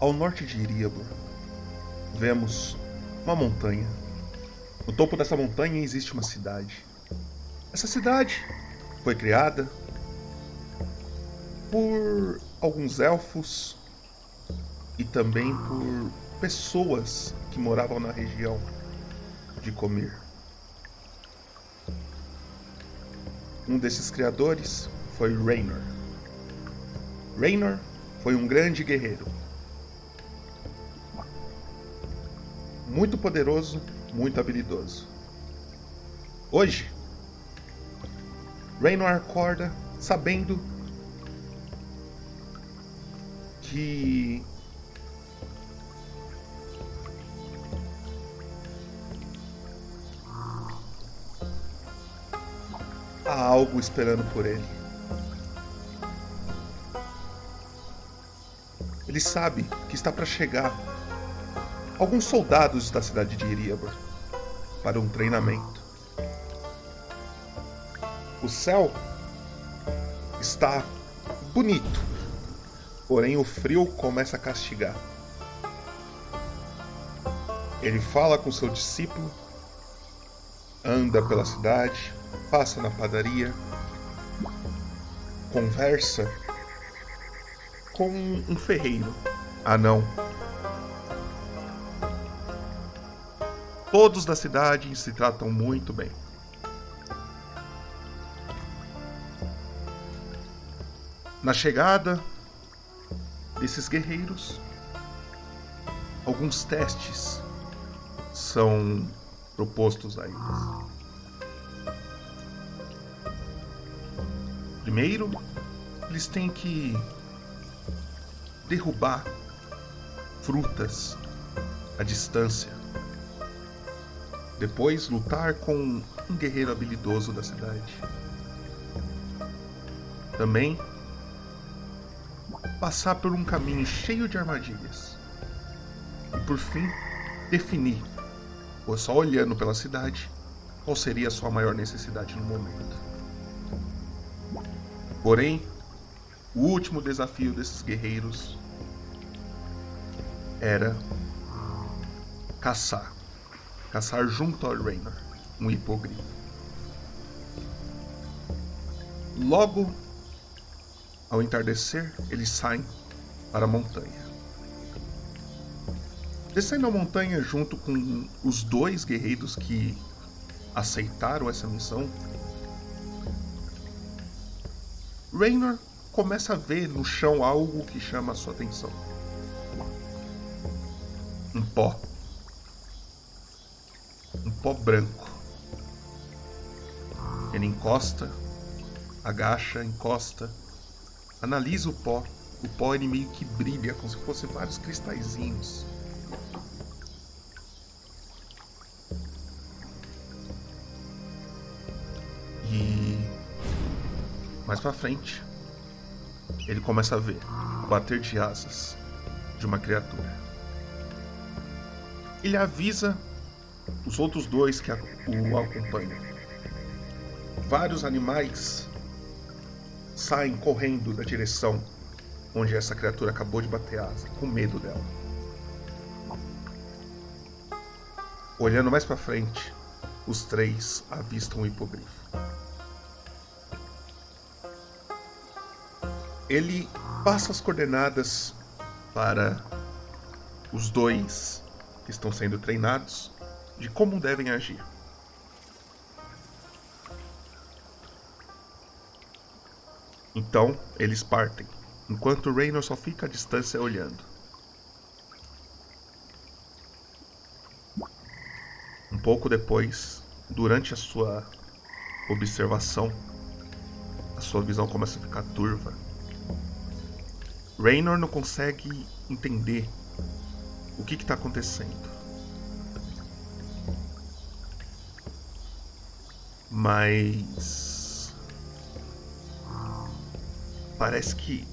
Ao norte de Iríabor, vemos uma montanha. No topo dessa montanha existe uma cidade. Essa cidade foi criada por alguns elfos e também por pessoas que moravam na região de Comer. Um desses criadores foi Raynor. Raynor foi um grande guerreiro. Muito poderoso, muito habilidoso. Hoje, Raynor acorda sabendo que há algo esperando por ele. Ele sabe que está para chegar alguns soldados da cidade de Iriabor para um treinamento. O céu está bonito, porém o frio começa a castigar. Ele fala com seu discípulo, anda pela cidade, passa na padaria, conversa com um ferreiro. Ah, não. Todos da cidade se tratam muito bem. Na chegada desses guerreiros, alguns testes são propostos a eles. Primeiro, eles têm que derrubar frutas à distância. Depois, lutar com um guerreiro habilidoso da cidade. Também passar por um caminho cheio de armadilhas. E por fim, definir, ou só olhando pela cidade, qual seria a sua maior necessidade no momento. Porém, o último desafio desses guerreiros era caçar. Caçar junto ao Raynor, um hipogrifo. Logo ao entardecer, eles saem para a montanha. Descendo a montanha junto com os dois guerreiros que aceitaram essa missão, Raynor começa a ver no chão algo que chama a sua atenção. Um pó. Pó branco. Ele encosta, agacha, encosta, analisa o pó. O pó ele meio que brilha, como se fossem vários cristalzinhos. Mais para frente, ele começa a ver o bater de asas de uma criatura. Ele avisa os outros dois que o acompanham. Vários animais saem correndo da direção onde essa criatura acabou de bater asa, com medo dela. Olhando mais para frente, os três avistam o hipogrifo. ele passa as coordenadas para os dois que estão sendo treinados de como devem agir. Então, eles partem, enquanto Raynor só fica à distância olhando. Um pouco depois, durante a sua observação, a sua visão começa a ficar turva Raynor não consegue entender o que está acontecendo. Mas. Parece que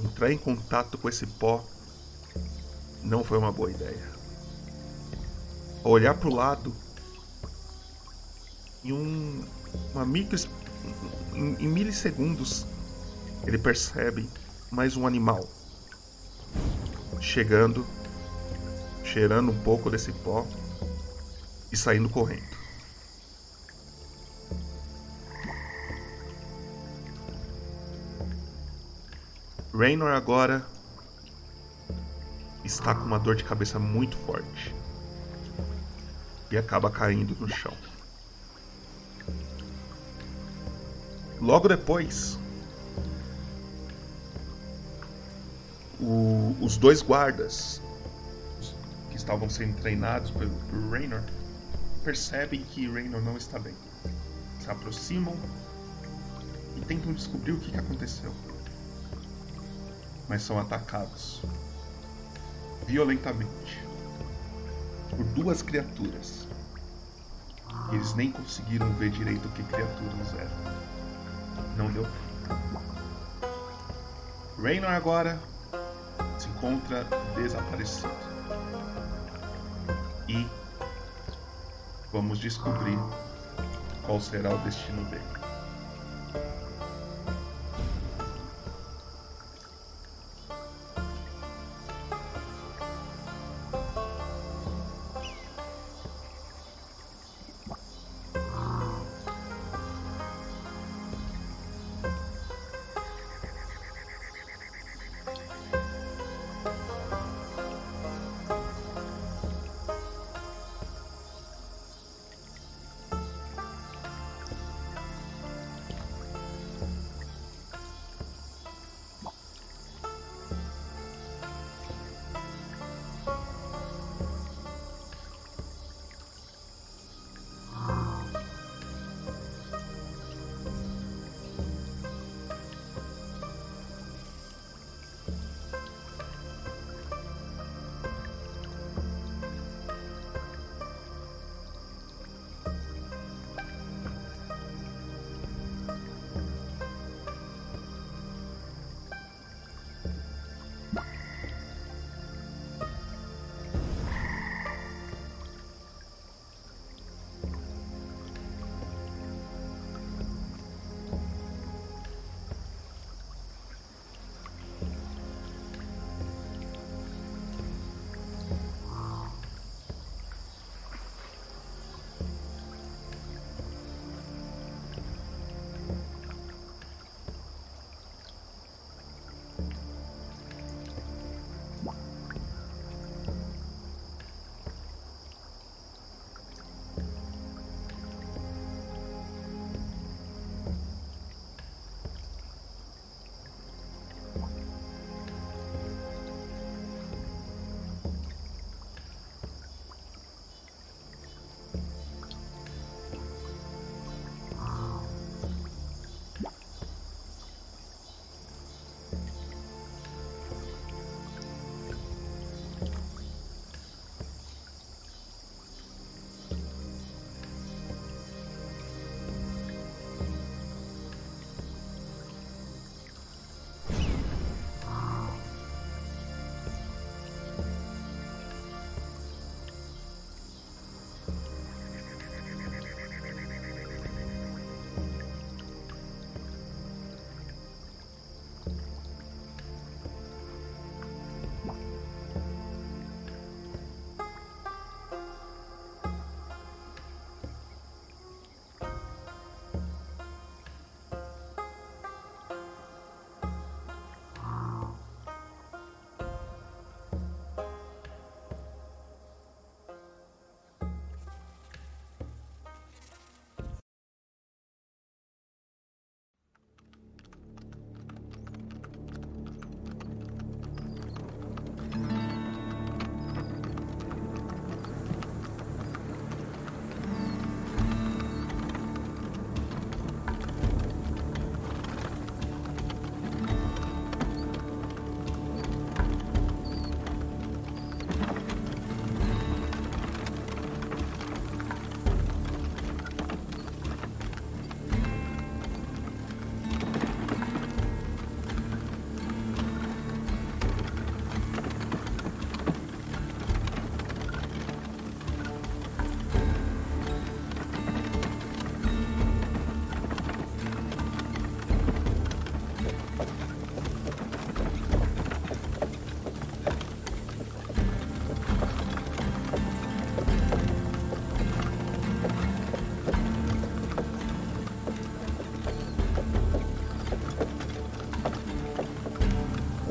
entrar em contato com esse pó não foi uma boa ideia. olhar para o lado, em um, uma micro, em, em milissegundos, ele percebe mais um animal. chegando, cheirando um pouco desse pó e saindo correndo. Raynor agora está com uma dor de cabeça muito forte e acaba caindo no chão. Logo depois, o, os dois guardas que estavam sendo treinados por, por Raynor percebem que Raynor não está bem. Se aproximam e tentam descobrir o que, que aconteceu. Mas são atacados violentamente por duas criaturas. Eles nem conseguiram ver direito que criaturas eram. Não deu tempo. Raynor agora se encontra desaparecido. E vamos descobrir qual será o destino dele.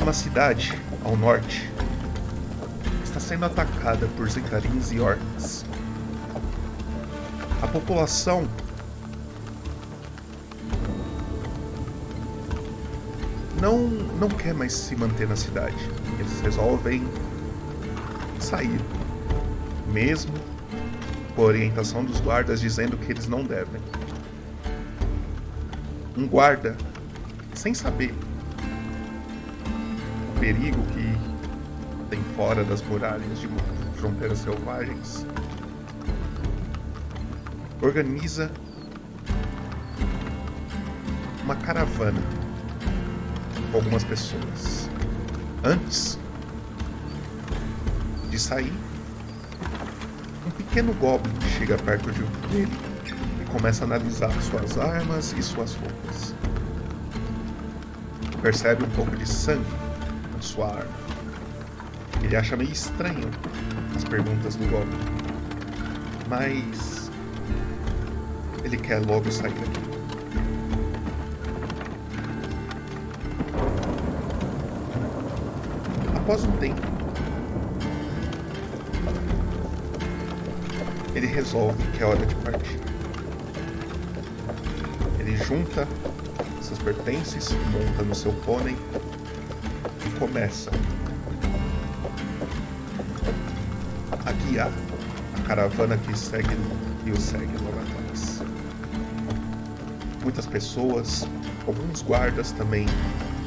Uma cidade ao norte está sendo atacada por zentarins e orcs. A população não, não quer mais se manter na cidade. Eles resolvem sair, mesmo com a orientação dos guardas dizendo que eles não devem. Um guarda, sem saber perigo que tem fora das muralhas de fronteiras selvagens, organiza uma caravana com algumas pessoas. Antes de sair, um pequeno goblin chega perto de dele e começa a analisar suas armas e suas roupas. Percebe um pouco de sangue na sua arma. Ele acha meio estranho as perguntas do goblin, mas ele quer logo sair daqui. Após um tempo, ele resolve que é hora de partir. Ele junta seus pertences, monta no seu pônei começa a guiar a caravana que segue e o segue logo atrás. Muitas pessoas, alguns guardas também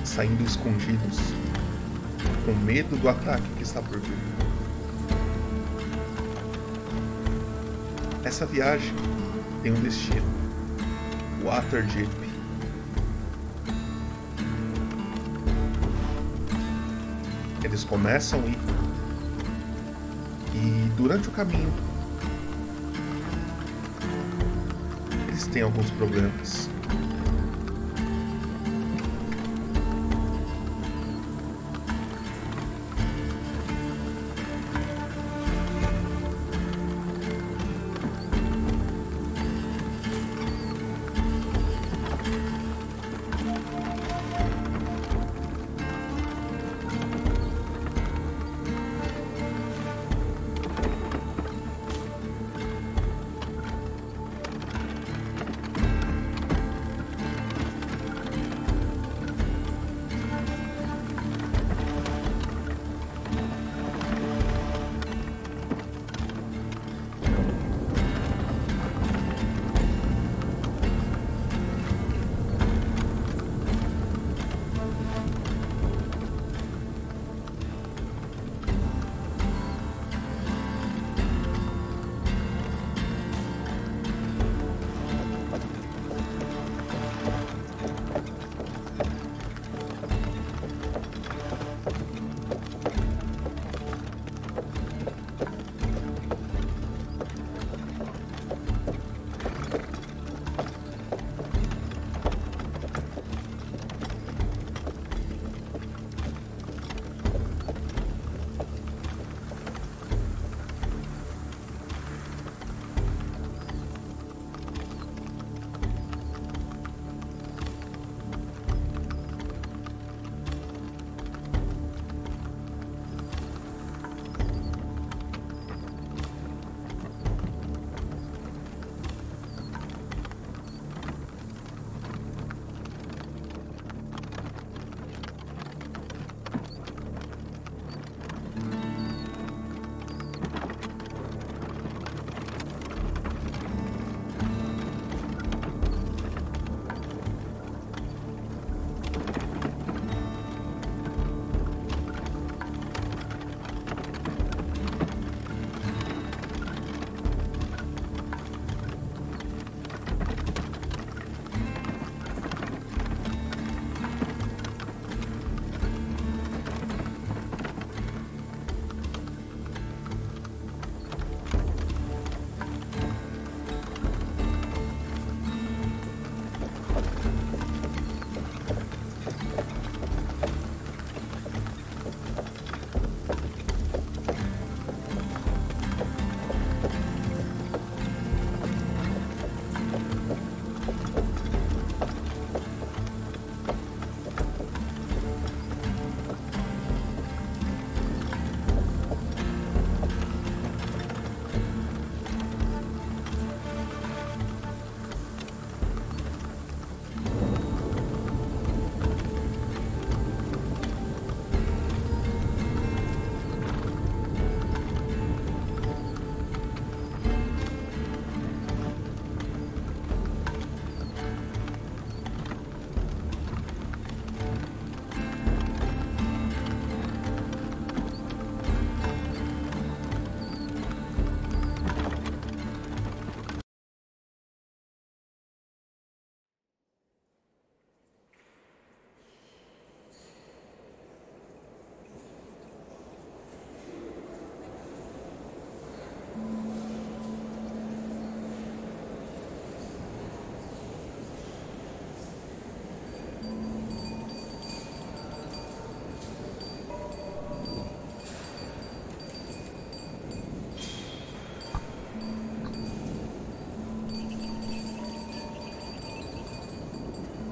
saindo escondidos com medo do ataque que está por vir. Essa viagem tem um destino: Waterdeep. Eles começam ir e durante o caminho eles têm alguns problemas.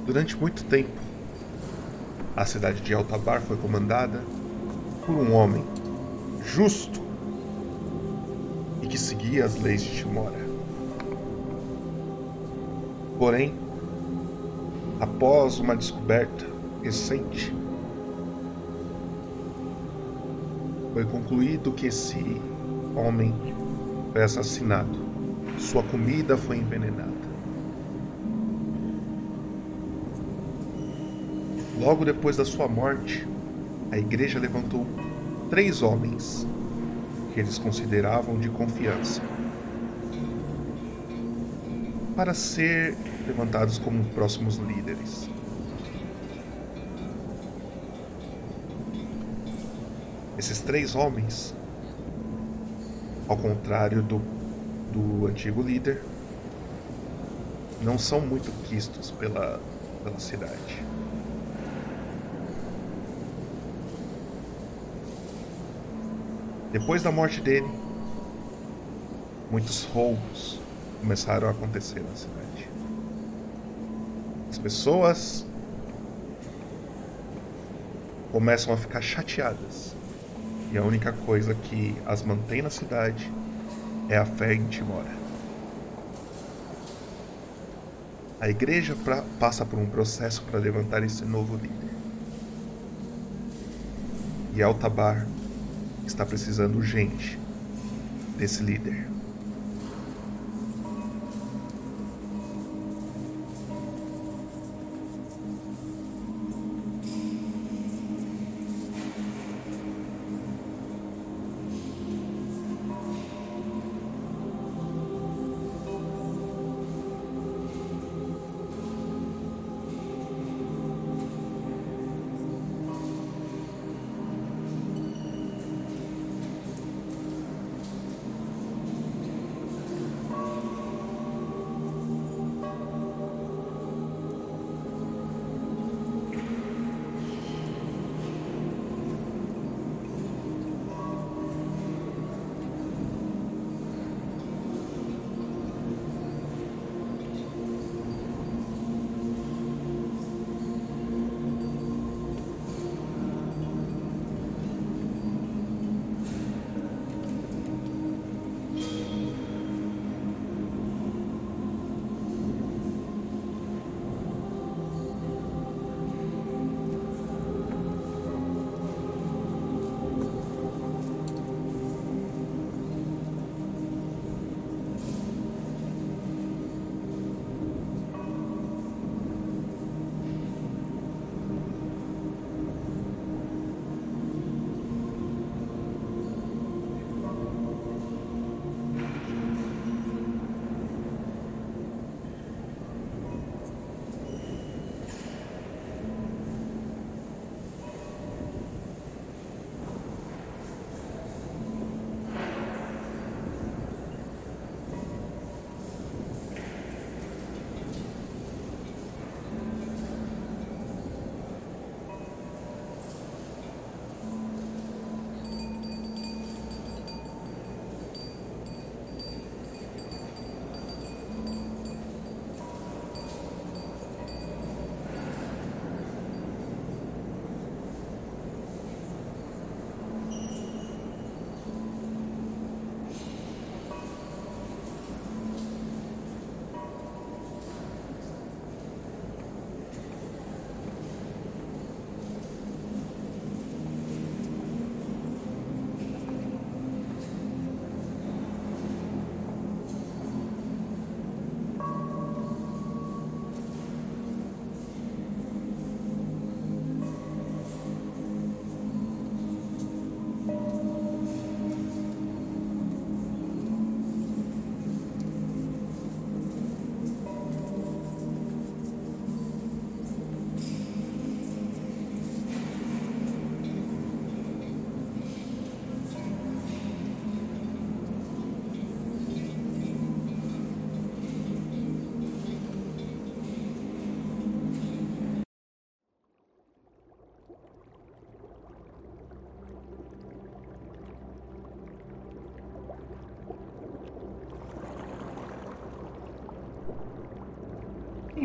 Durante muito tempo, a cidade de Altabar foi comandada por um homem justo e que seguia as leis de Timora. Porém, após uma descoberta recente, foi concluído que esse homem foi assassinado. Sua comida foi envenenada. Logo depois da sua morte, a igreja levantou três homens que eles consideravam de confiança para ser levantados como próximos líderes. Esses três homens, ao contrário do, do antigo líder, não são muito quistos pela, pela cidade. Depois da morte dele, muitos roubos começaram a acontecer na cidade. As pessoas começam a ficar chateadas. E a única coisa que as mantém na cidade é a fé em Timora. A igreja pra, passa por um processo para levantar esse novo líder. E Altabar está precisando urgente desse líder.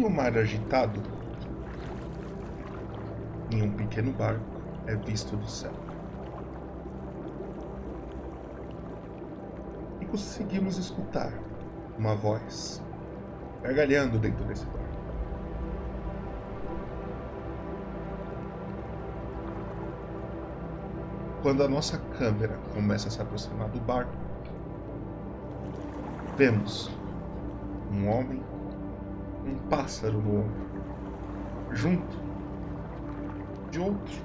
Em mar agitado, em um pequeno barco é visto do céu. E conseguimos escutar uma voz gargalhando dentro desse barco. Quando a nossa câmera começa a se aproximar do barco, vemos um homem, pássaro no ombro, junto de outro,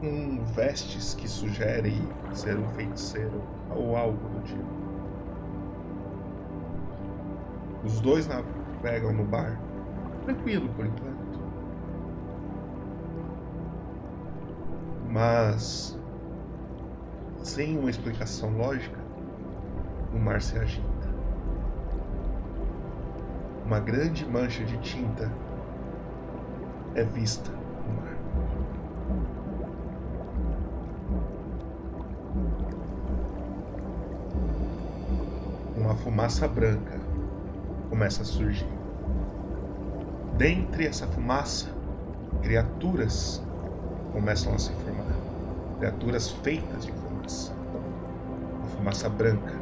com vestes que sugerem ser um feiticeiro ou algo do tipo. Os dois navegam no bar, tranquilo por enquanto. Mas, sem uma explicação lógica, o mar se agita. Uma grande mancha de tinta é vista no mar. Uma fumaça branca começa a surgir. Dentre essa fumaça, criaturas começam a se formar. Criaturas feitas de fumaça. Uma fumaça branca.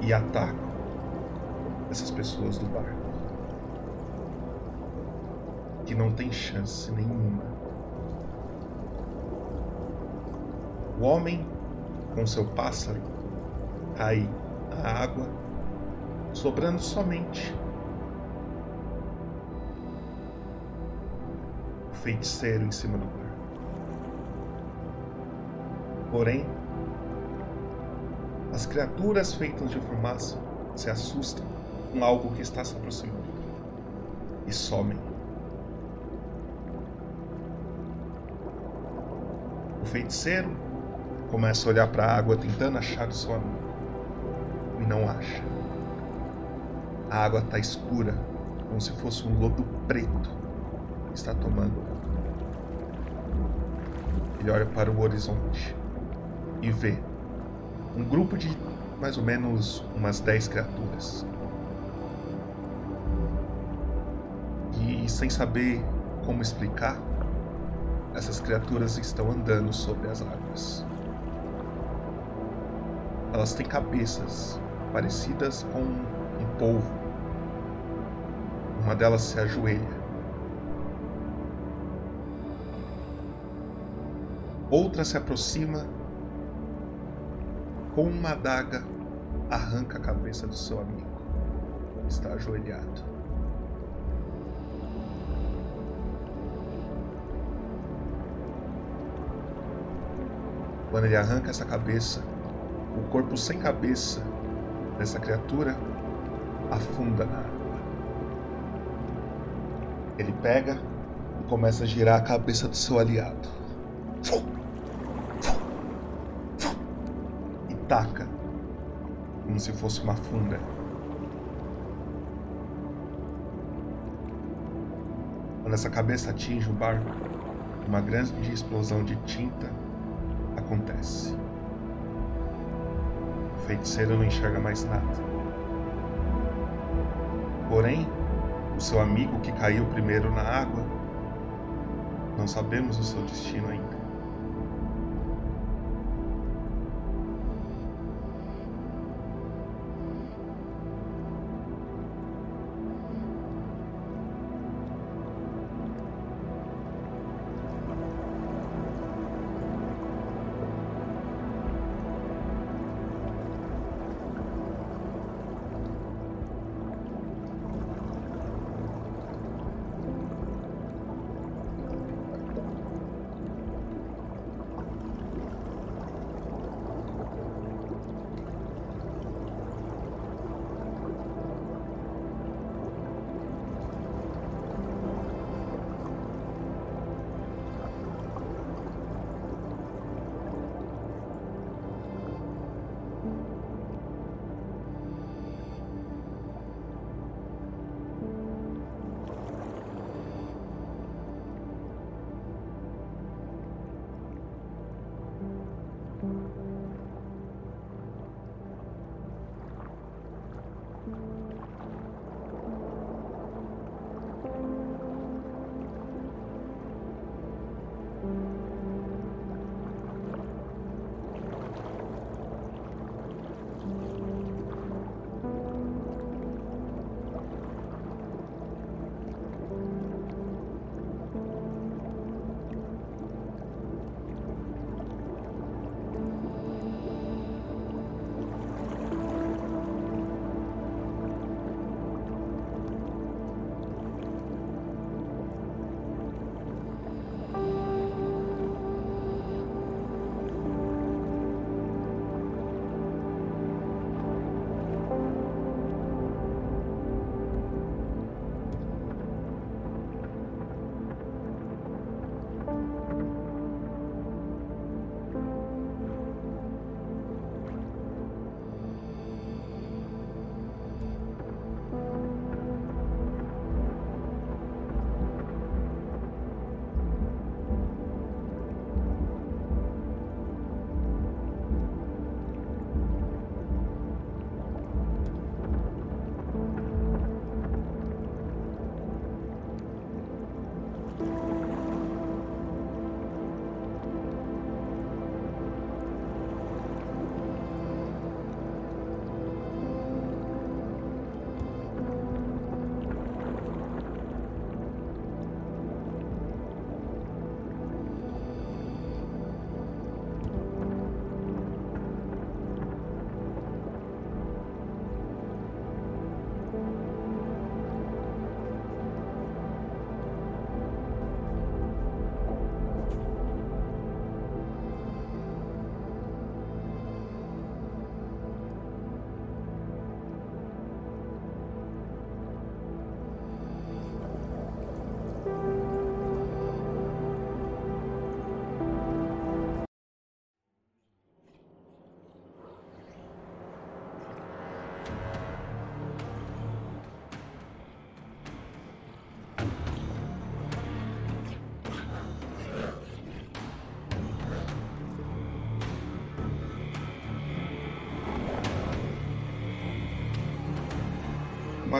E atacam essas pessoas do barco. Que não tem chance nenhuma. O homem, com seu pássaro, cai à água, sobrando somente o feiticeiro em cima do barco. Porém, as criaturas feitas de fumaça se assustam com algo que está se aproximando e somem. O feiticeiro começa a olhar para a água tentando achar o seu amigo e não acha. A água está escura, como se fosse um lodo preto que está tomando. Ele olha para o horizonte e vê um grupo de mais ou menos umas 10 criaturas. Sem saber como explicar, essas criaturas estão andando sobre as águas. Elas têm cabeças parecidas com um polvo. Uma delas se ajoelha. Outra se aproxima com uma adaga, arranca a cabeça do seu amigo. Está ajoelhado. Quando ele arranca essa cabeça, o corpo sem cabeça dessa criatura afunda na água. Ele pega e começa a girar a cabeça do seu aliado ataca como se fosse uma funda. Quando essa cabeça atinge o barco, uma grande explosão de tinta acontece. O feiticeiro não enxerga mais nada. Porém, o seu amigo que caiu primeiro na água, não sabemos o seu destino ainda.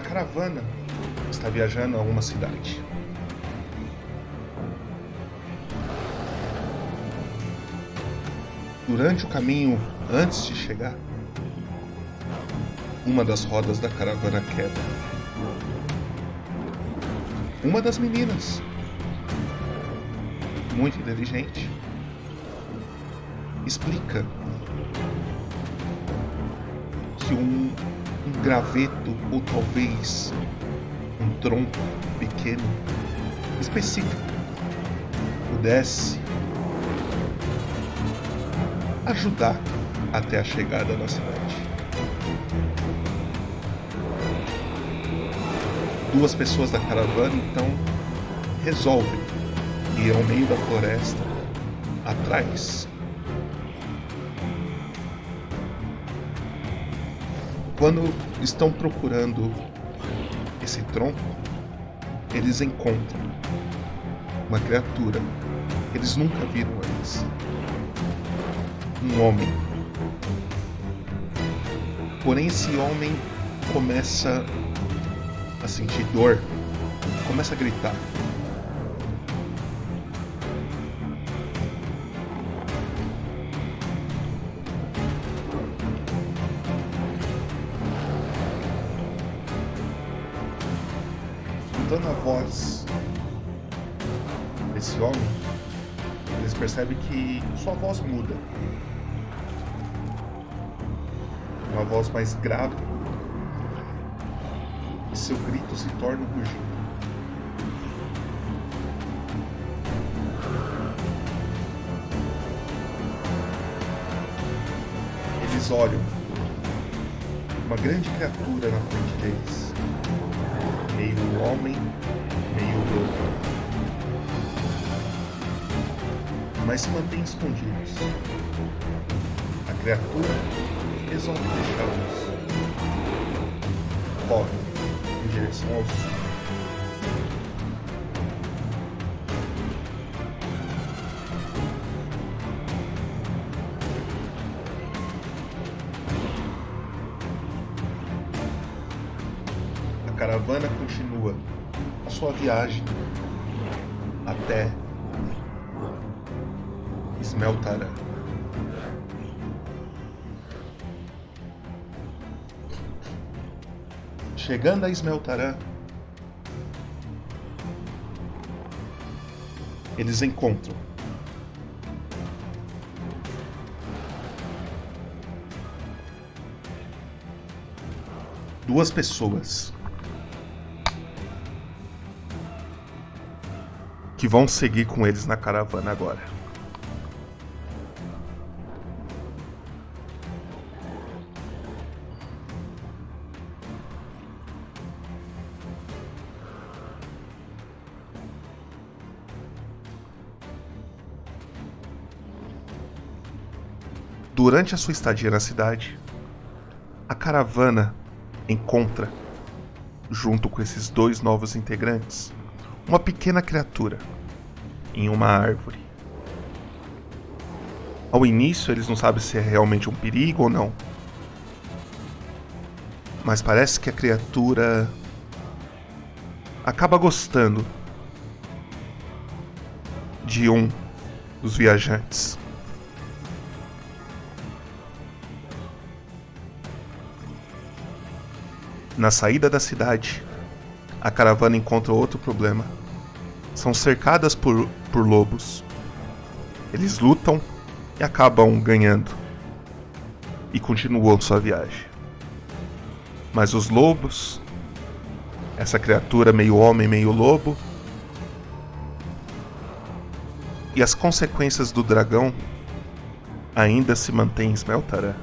Caravana está viajando a uma cidade. Durante o caminho antes de chegar, uma das rodas da caravana quebra. Uma das meninas, muito inteligente, explica que um, um graveto ou talvez um tronco pequeno específico pudesse ajudar até a chegada na cidade. Duas pessoas da caravana então resolvem ir ao meio da floresta atrás. Quando estão procurando esse tronco, eles encontram uma criatura que eles nunca viram antes um homem. Porém, esse homem começa a sentir dor, começa a gritar. Desse homem, eles percebem que sua voz muda. Uma voz mais grave. E seu grito se torna um rugido. Eles olham uma grande criatura na frente deles. Meio homem, mas se mantêm escondidos. A criatura resolve deixá-los. Corre em direção ao sul. A caravana continua a sua viagem Chegando a Smeltarã, eles encontram duas pessoas que vão seguir com eles na caravana agora. Durante a sua estadia na cidade, a caravana encontra, junto com esses dois novos integrantes, uma pequena criatura em uma árvore. Ao início, eles não sabem se é realmente um perigo ou não. Mas parece que a criatura acaba gostando de um dos viajantes. Na saída da cidade, a caravana encontra outro problema. São cercadas por, por lobos. Eles lutam e acabam ganhando. E continuam sua viagem. Mas os lobos, essa criatura meio homem, meio lobo, e as consequências do dragão ainda se mantêm em Smeltarã.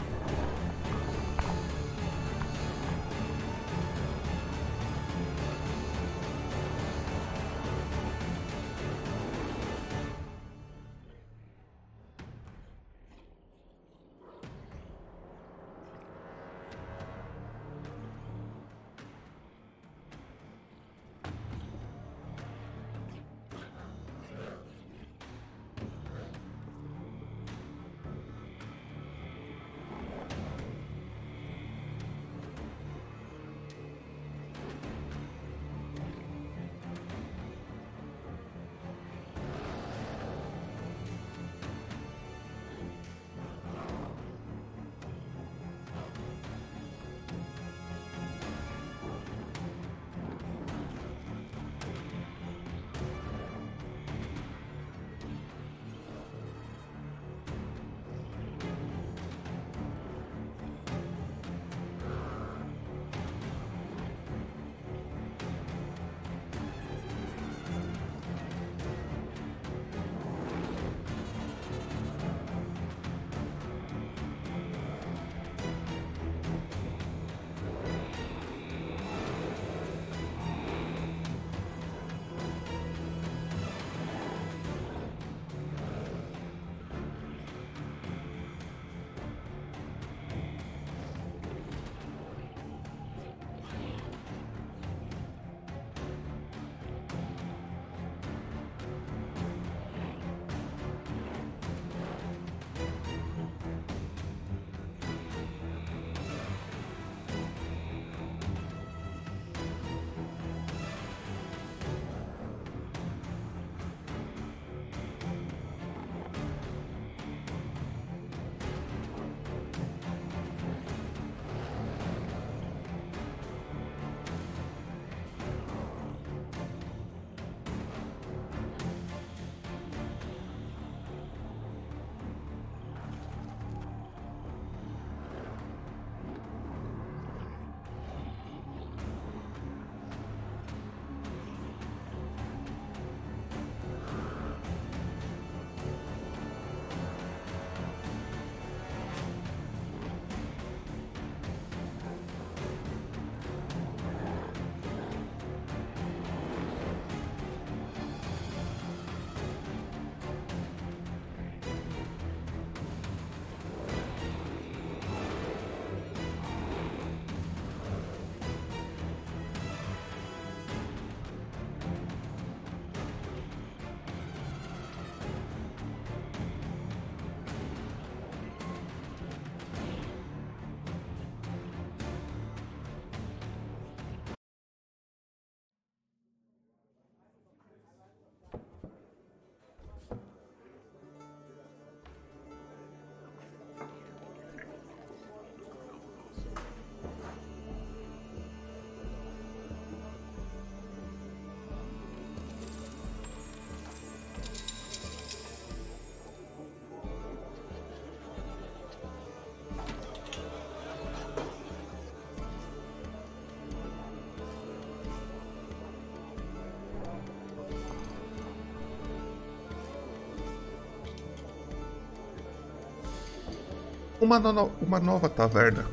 Uma, no uma nova taverna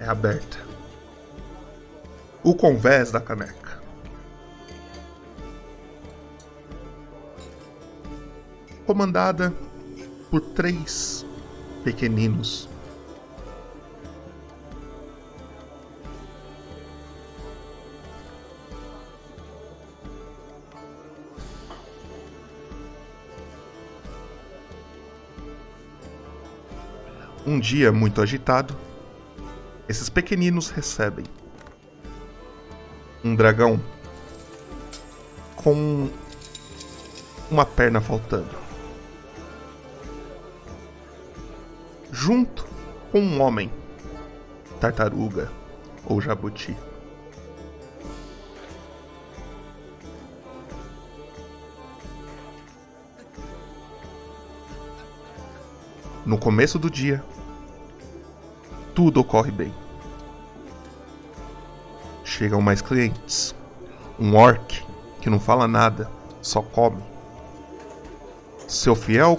é aberta. O convés da caneca. Comandada por três pequeninos. Um dia muito agitado, esses pequeninos recebem um dragão com uma perna faltando. Junto com um homem, tartaruga ou jabuti. No começo do dia, tudo ocorre bem. Chegam mais clientes. Um orc que não fala nada, só come. Seu fiel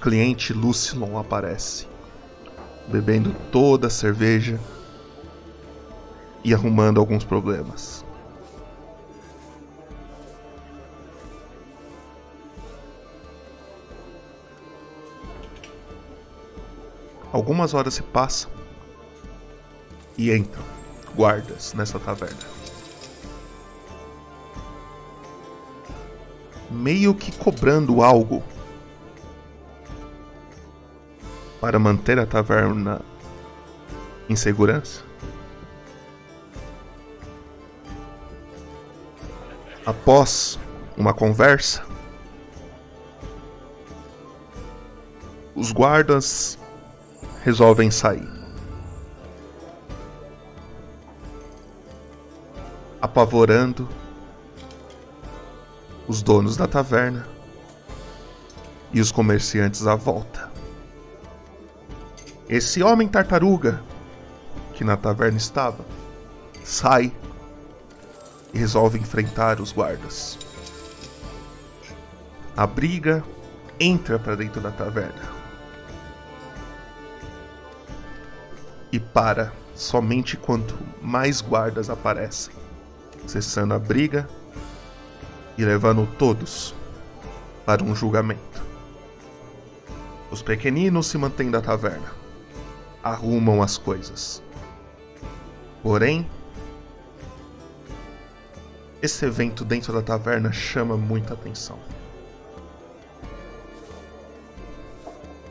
cliente Lucilon aparece, bebendo toda a cerveja e arrumando alguns problemas. Algumas horas se passam e entram guardas nessa taverna. Meio que cobrando algo para manter a taverna em segurança. Após uma conversa, os guardas resolvem sair. Apavorando os donos da taverna e os comerciantes à volta. Esse homem tartaruga que na taverna estava sai e resolve enfrentar os guardas. A briga entra para dentro da taverna. e para somente quando mais guardas aparecem, cessando a briga e levando todos para um julgamento. Os pequeninos se mantêm da taverna, arrumam as coisas. Porém, esse evento dentro da taverna chama muita atenção.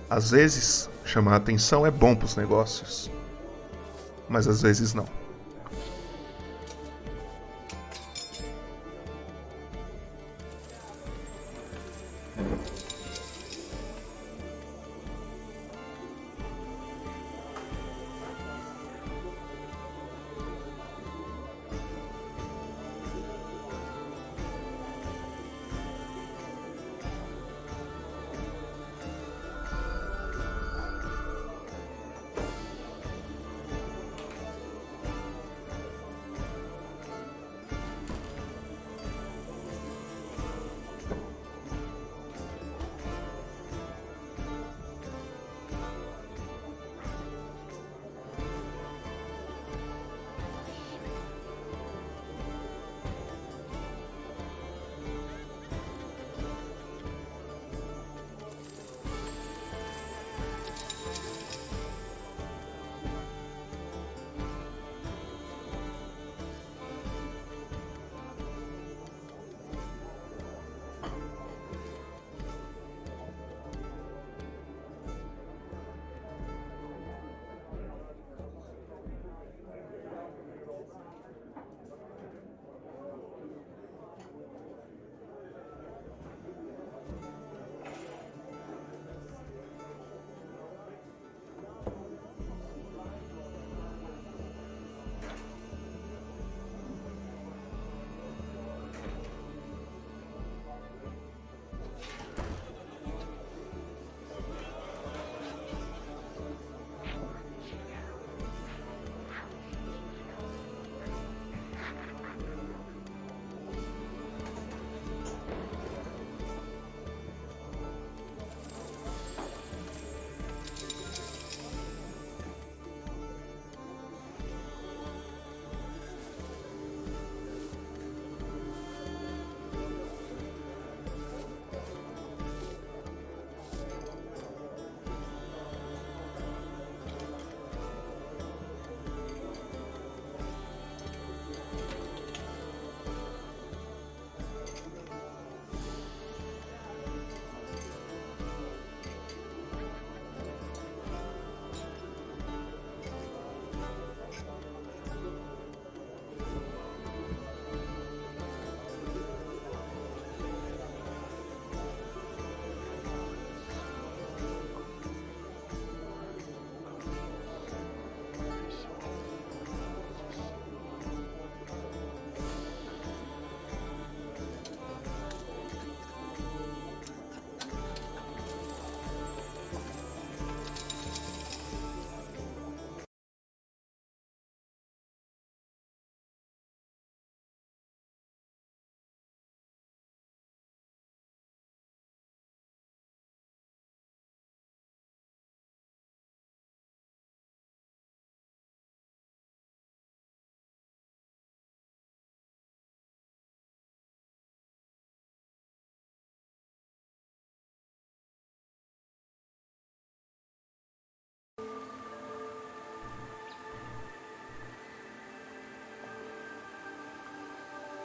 Às vezes, chamar atenção é bom para os negócios mas às vezes não.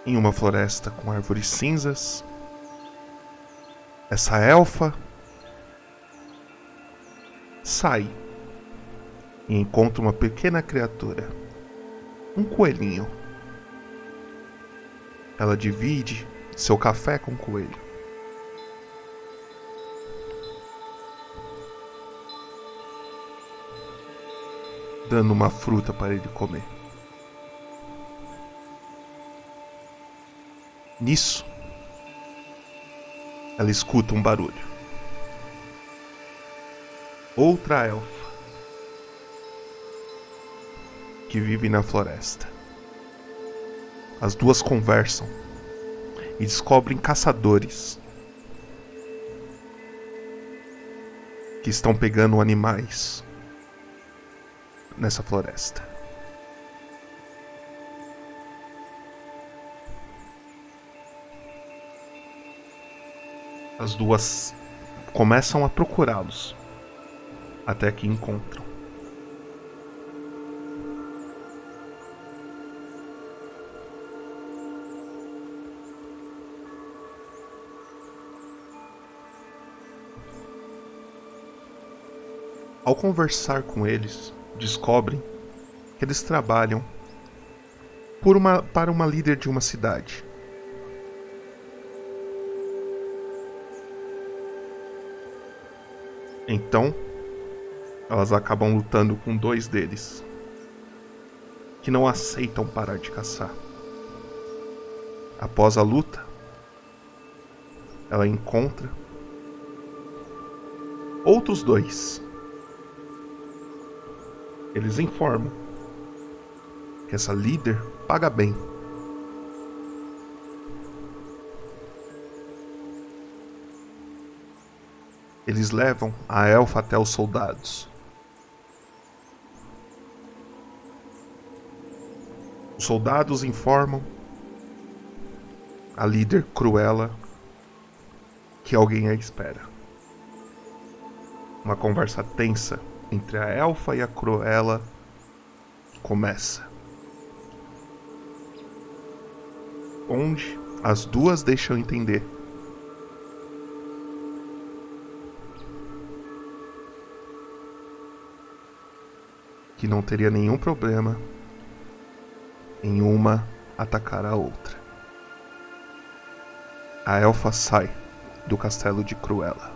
Em uma floresta com árvores cinzas, essa elfa sai e encontra uma pequena criatura, um coelhinho. Ela divide seu café com o coelho. Dando uma fruta para ele comer. Nisso, ela escuta um barulho. Outra elfa que vive na floresta. As duas conversam e descobrem caçadores que estão pegando animais nessa floresta. As duas começam a procurá-los até que encontram. Ao conversar com eles, descobrem que eles trabalham uma, para uma líder de uma cidade. Então, elas acabam lutando com dois deles, que não aceitam parar de caçar. Após a luta, ela encontra outros dois. Eles informam que essa líder paga bem Eles levam a elfa até os soldados. Os soldados informam a líder Cruella que alguém a espera. Uma conversa tensa entre a elfa e a Cruella começa. Onde as duas deixam entender que não teria nenhum problema em uma atacar a outra. A elfa sai do castelo de Cruella.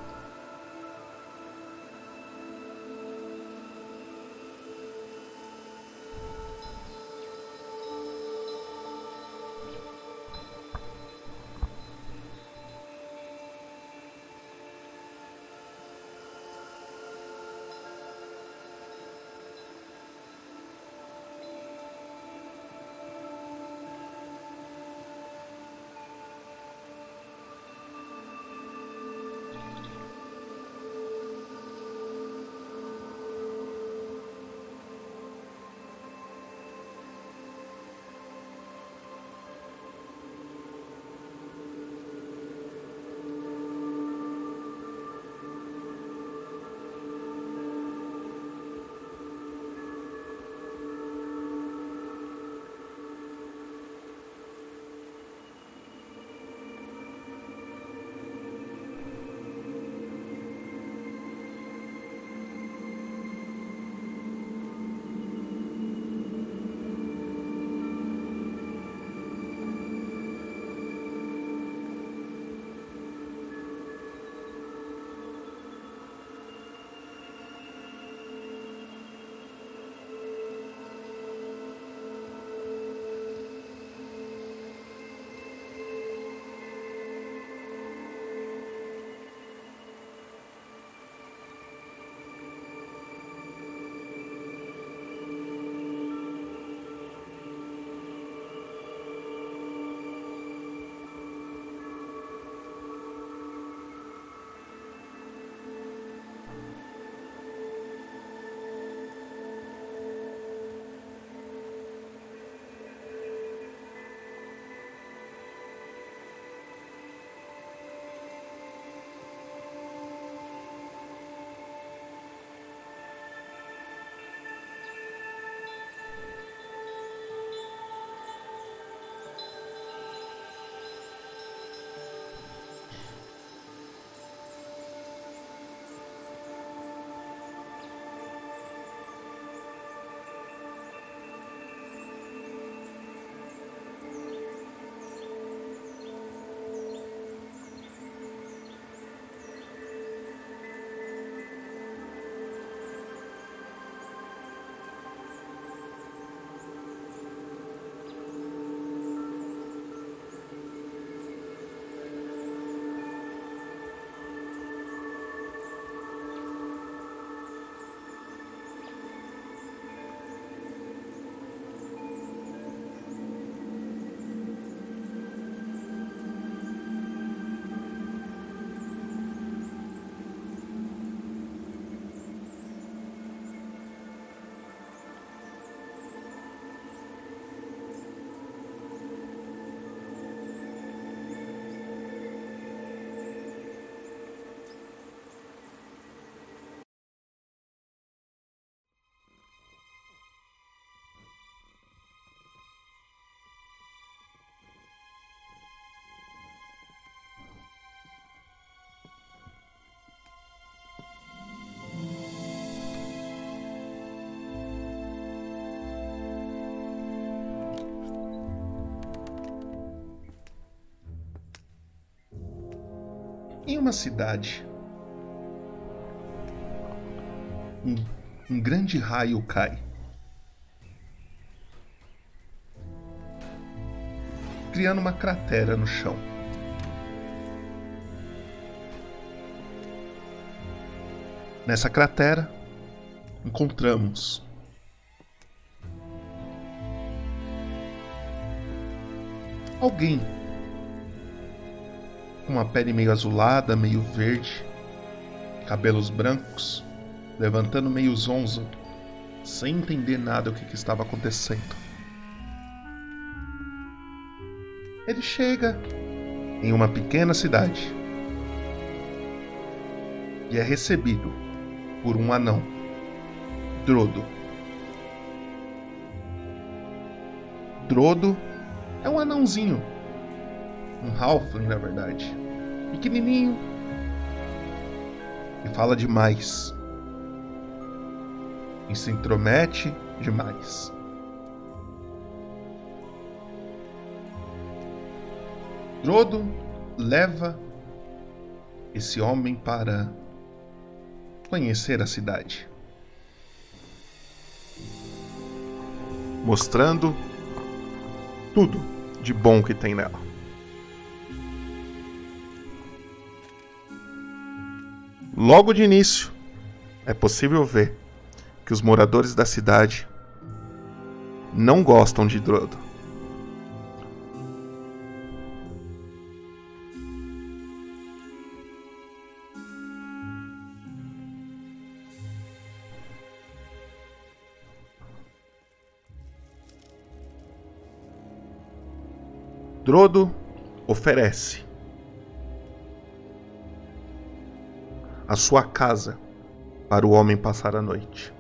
Em uma cidade, um, um grande raio cai. Criando uma cratera no chão. Nessa cratera, encontramos alguém com uma pele meio azulada, meio verde, cabelos brancos, levantando meio zonzo, sem entender nada o que, que estava acontecendo. Ele chega em uma pequena cidade e é recebido por um anão, Drodo. Drodo é um anãozinho, um halfling na verdade, pequenininho e fala demais e se intromete demais. Drodo leva esse homem para conhecer a cidade, mostrando tudo de bom que tem nela. Logo de início, é possível ver que os moradores da cidade não gostam de Drodo. Drodo oferece a sua casa para o homem passar a noite.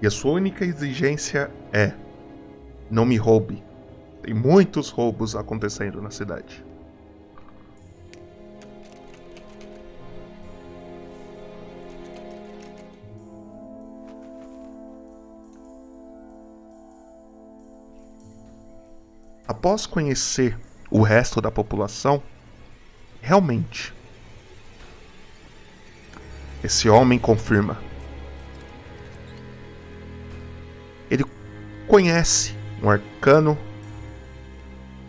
E a sua única exigência é: não me roube. Tem muitos roubos acontecendo na cidade. Após conhecer o resto da população, realmente, esse homem confirma ele conhece um arcano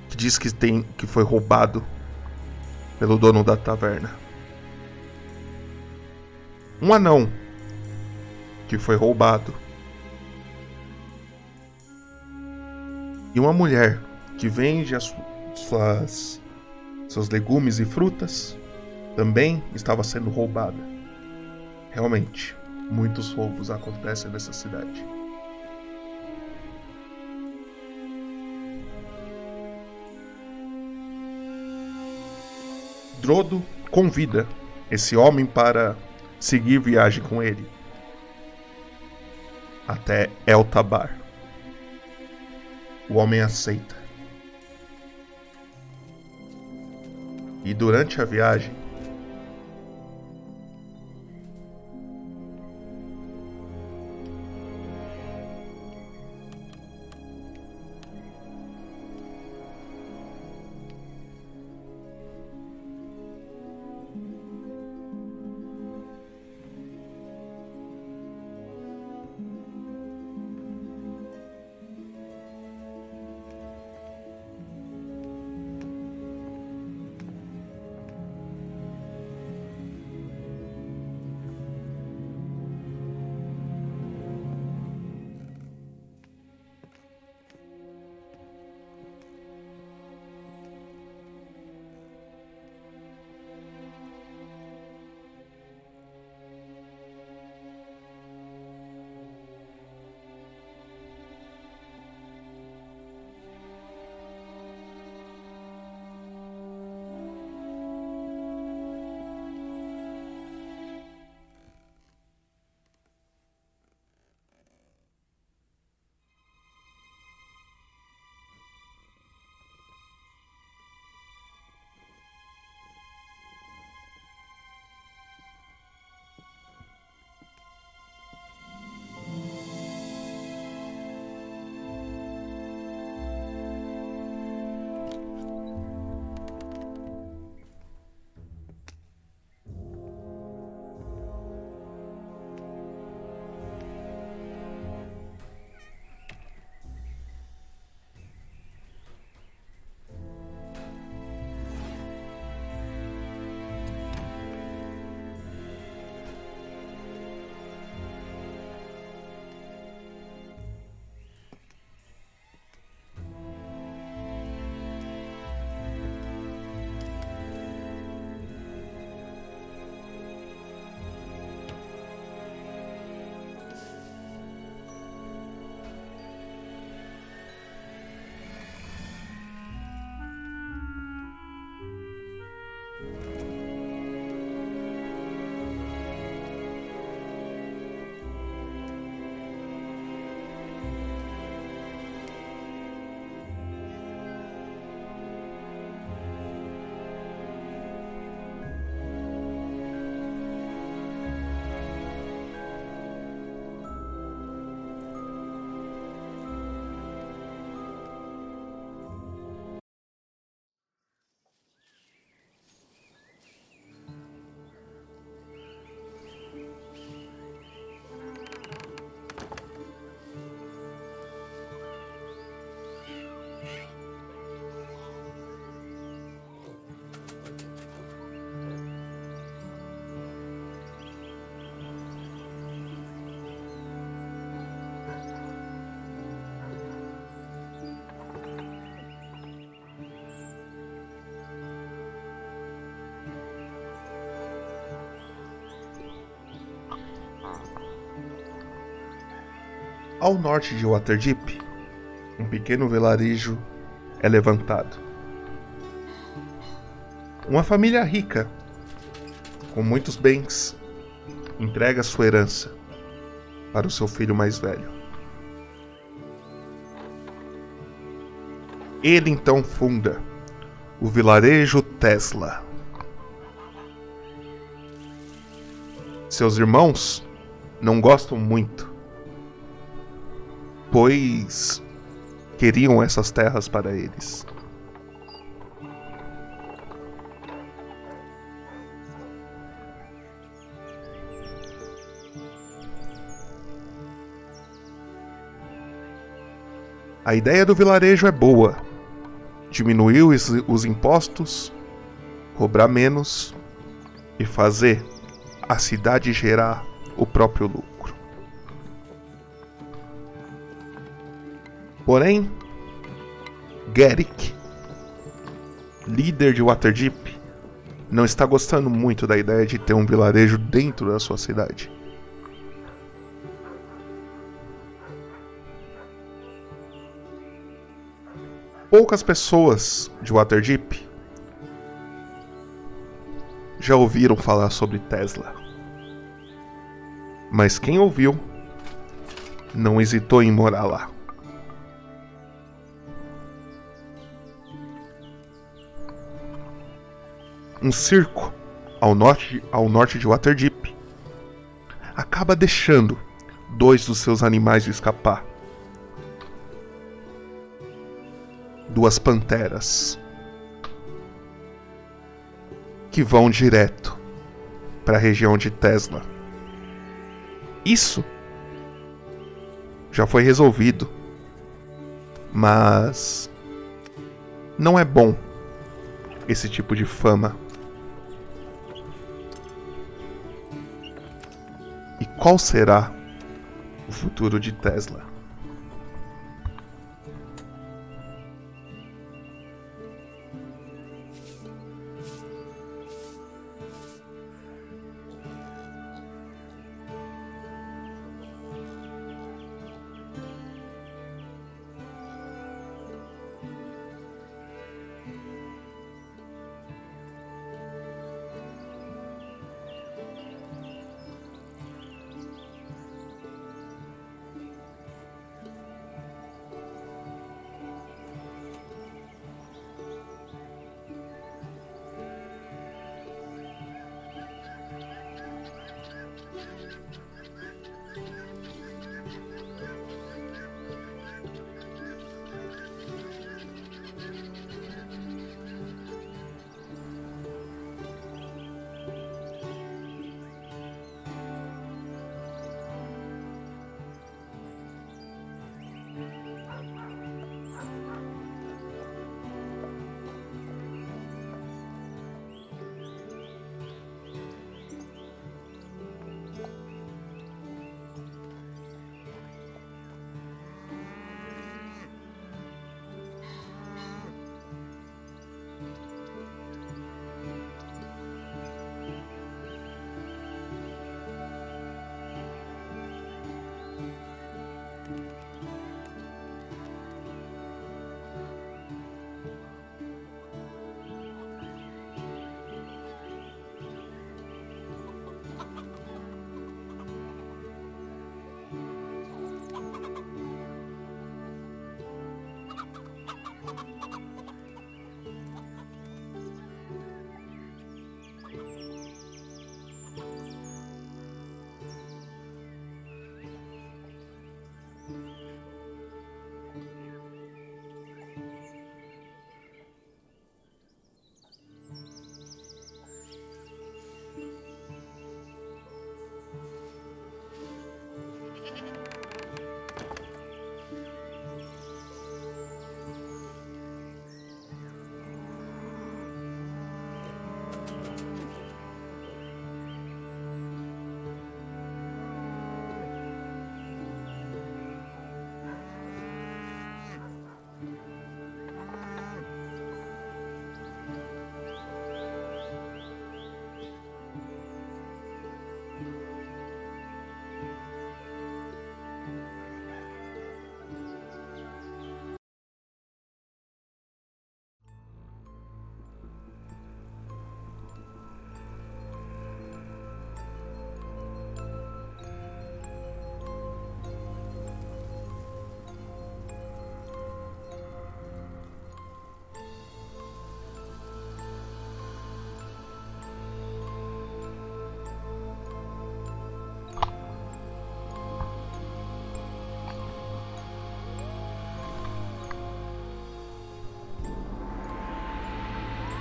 que diz que tem que foi roubado pelo dono da taverna. Um anão que foi roubado. E uma mulher que vende as suas seus legumes e frutas também estava sendo roubada. Realmente, muitos roubos acontecem nessa cidade. Drodo convida esse homem para seguir viagem com ele até Eltabar. O homem aceita. E durante a viagem, Ao norte de Waterdeep, um pequeno vilarejo é levantado. Uma família rica, com muitos bens, entrega sua herança para o seu filho mais velho. Ele então funda o vilarejo Tesla. Seus irmãos não gostam muito, pois queriam essas terras para eles. A ideia do vilarejo é boa. Diminuir os, os impostos, cobrar menos e fazer a cidade gerar o próprio lucro. Porém, Garrick, líder de Waterdeep, não está gostando muito da ideia de ter um vilarejo dentro da sua cidade. poucas pessoas de Waterdeep já ouviram falar sobre Tesla. Mas quem ouviu não hesitou em morar lá. Um circo ao norte, ao norte de Waterdeep acaba deixando dois dos seus animais escapar duas panteras que vão direto para a região de Tesla. Isso já foi resolvido, mas não é bom esse tipo de fama. Qual será o futuro de Tesla?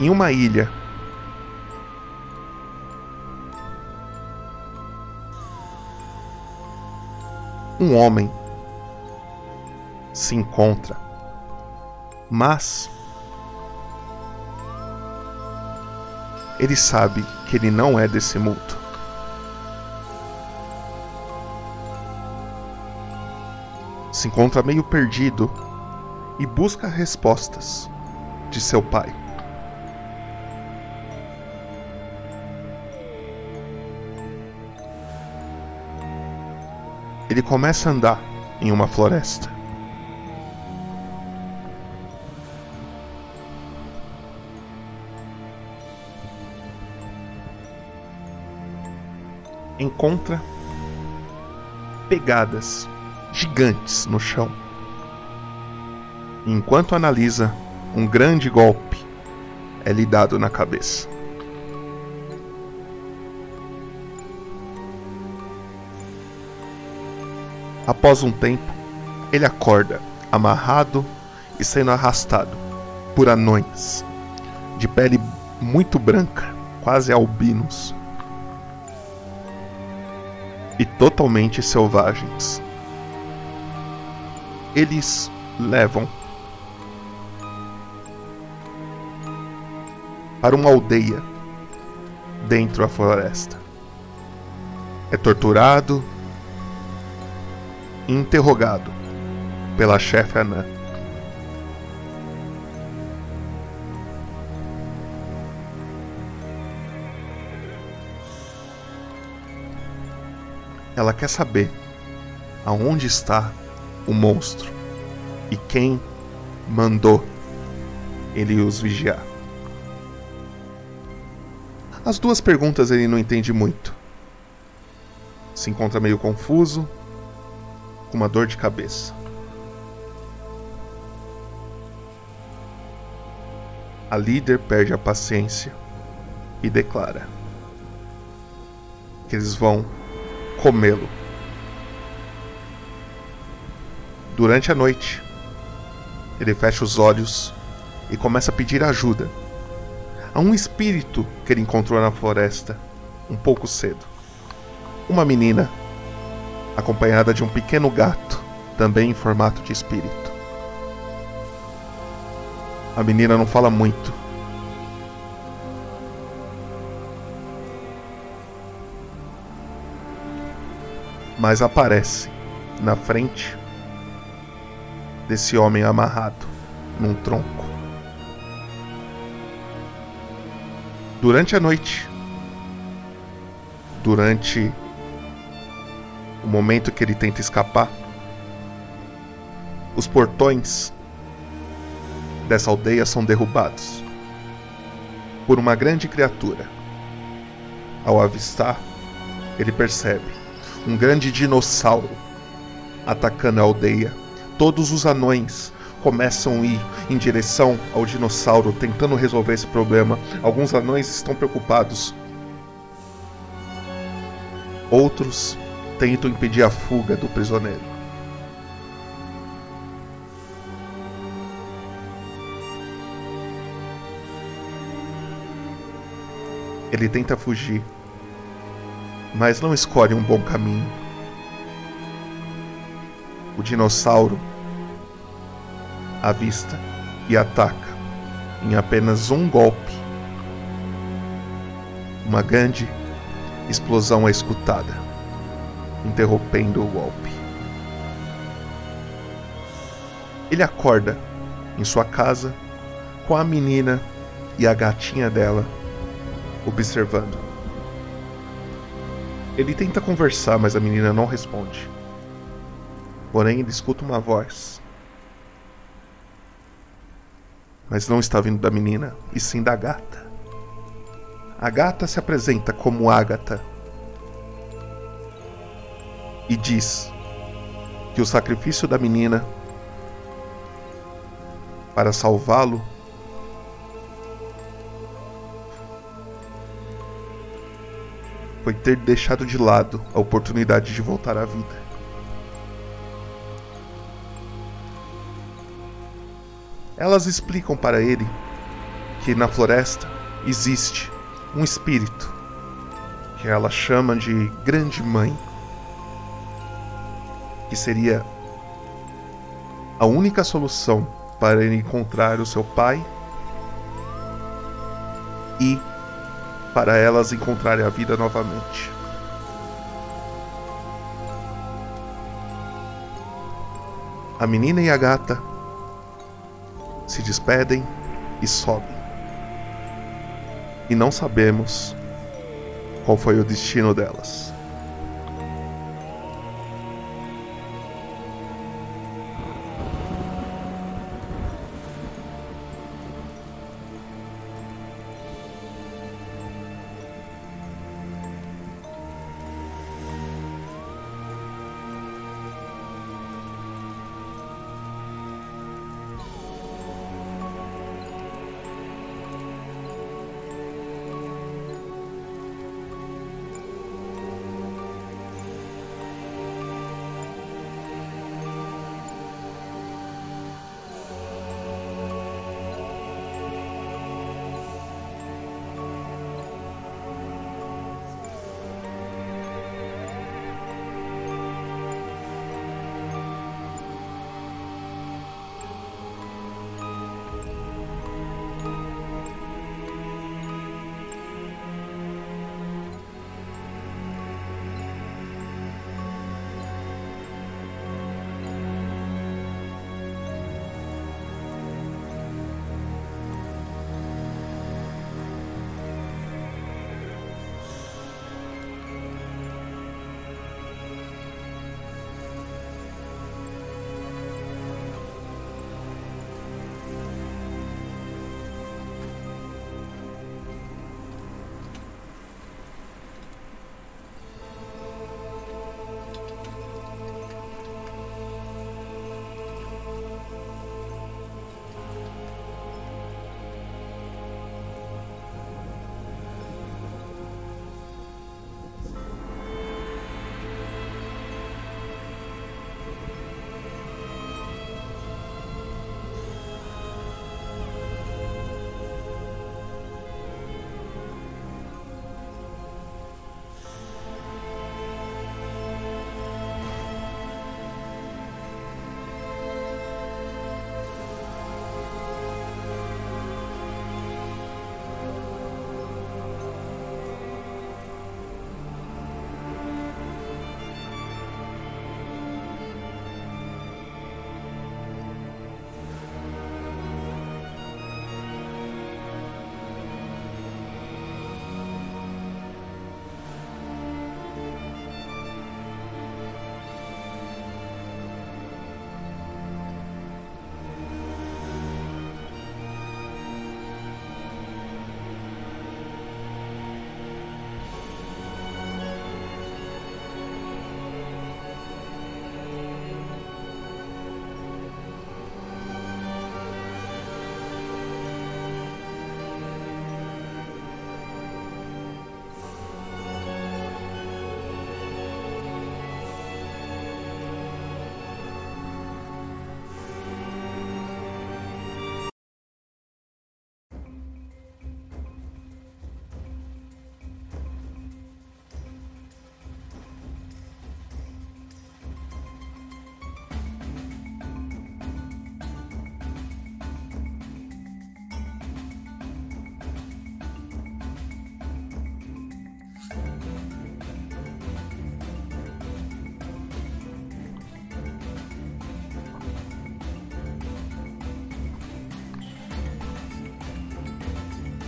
Em uma ilha. Um homem se encontra, mas ele sabe que ele não é desse mundo. Se encontra meio perdido e busca respostas de seu pai. Ele começa a andar em uma floresta. Encontra pegadas gigantes no chão. Enquanto analisa, um grande golpe é lhe dado na cabeça. Após um tempo, ele acorda, amarrado e sendo arrastado por anões, de pele muito branca, quase albinos, e totalmente selvagens. Eles levam para uma aldeia dentro da floresta. É torturado interrogado pela chefe anã. Ela quer saber aonde está o monstro e quem mandou ele os vigiar. As duas perguntas ele não entende muito. Se encontra meio confuso, com uma dor de cabeça. A líder perde a paciência e declara que eles vão comê-lo. Durante a noite, ele fecha os olhos e começa a pedir ajuda a um espírito que ele encontrou na floresta um pouco cedo. Uma menina, acompanhada de um pequeno gato, também em formato de espírito. A menina não fala muito. Mas aparece na frente desse homem amarrado num tronco. Durante a noite, durante momento que ele tenta escapar, os portões dessa aldeia são derrubados por uma grande criatura. Ao avistar, ele percebe um grande dinossauro atacando a aldeia todos os anões começam a ir em direção ao dinossauro, tentando resolver esse problema. Alguns anões estão preocupados. Outros tentam impedir a fuga do prisioneiro. Ele tenta fugir, mas não escolhe um bom caminho o dinossauro avista e ataca em apenas um golpe. Uma grande explosão é escutada, interrompendo o golpe. Ele acorda em sua casa com a menina e a gatinha dela observando. Ele tenta conversar, mas a menina não responde. Porém, ele escuta uma voz. Mas não está vindo da menina, e sim da gata. A gata se apresenta como Ágata e diz que o sacrifício da menina para salvá-lo foi ter deixado de lado a oportunidade de voltar à vida. Elas explicam para ele que na floresta existe um espírito que ela chama de Grande Mãe, que seria a única solução para ele encontrar o seu pai e para elas encontrarem a vida novamente. A menina e a gata se despedem e sobem. E não sabemos qual foi o destino delas.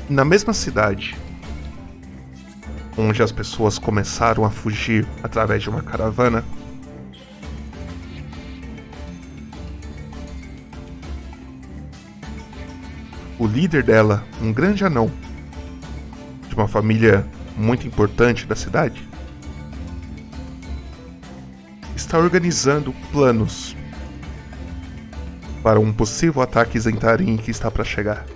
Na mesma cidade, onde as pessoas começaram a fugir através de uma caravana, o líder dela, um grande anão, de uma família muito importante da cidade, está organizando planos para um possível ataque Zentarim que está para chegar.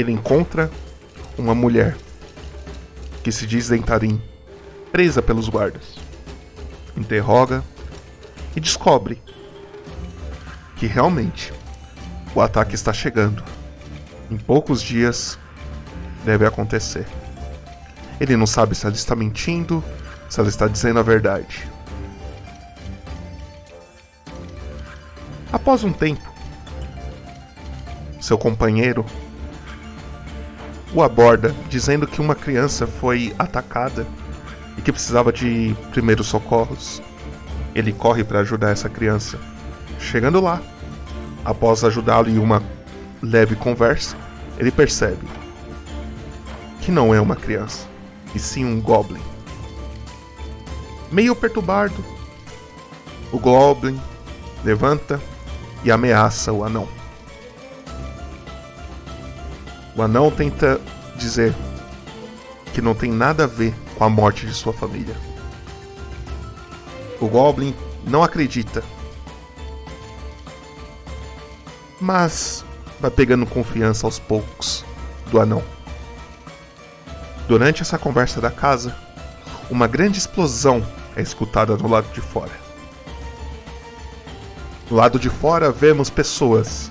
Ele encontra uma mulher que se diz Dentarim, presa pelos guardas. Interroga e descobre que realmente o ataque está chegando. Em poucos dias deve acontecer. Ele não sabe se ela está mentindo, se ela está dizendo a verdade. Após um tempo, seu companheiro o aborda dizendo que uma criança foi atacada e que precisava de primeiros socorros. Ele corre para ajudar essa criança. Chegando lá, após ajudá-lo em uma leve conversa, ele percebe que não é uma criança, e sim um goblin. Meio perturbado, o goblin levanta e ameaça o anão. O anão tenta dizer que não tem nada a ver com a morte de sua família. O Goblin não acredita, mas vai pegando confiança aos poucos do anão. Durante essa conversa da casa, uma grande explosão é escutada do lado de fora. Do lado de fora vemos pessoas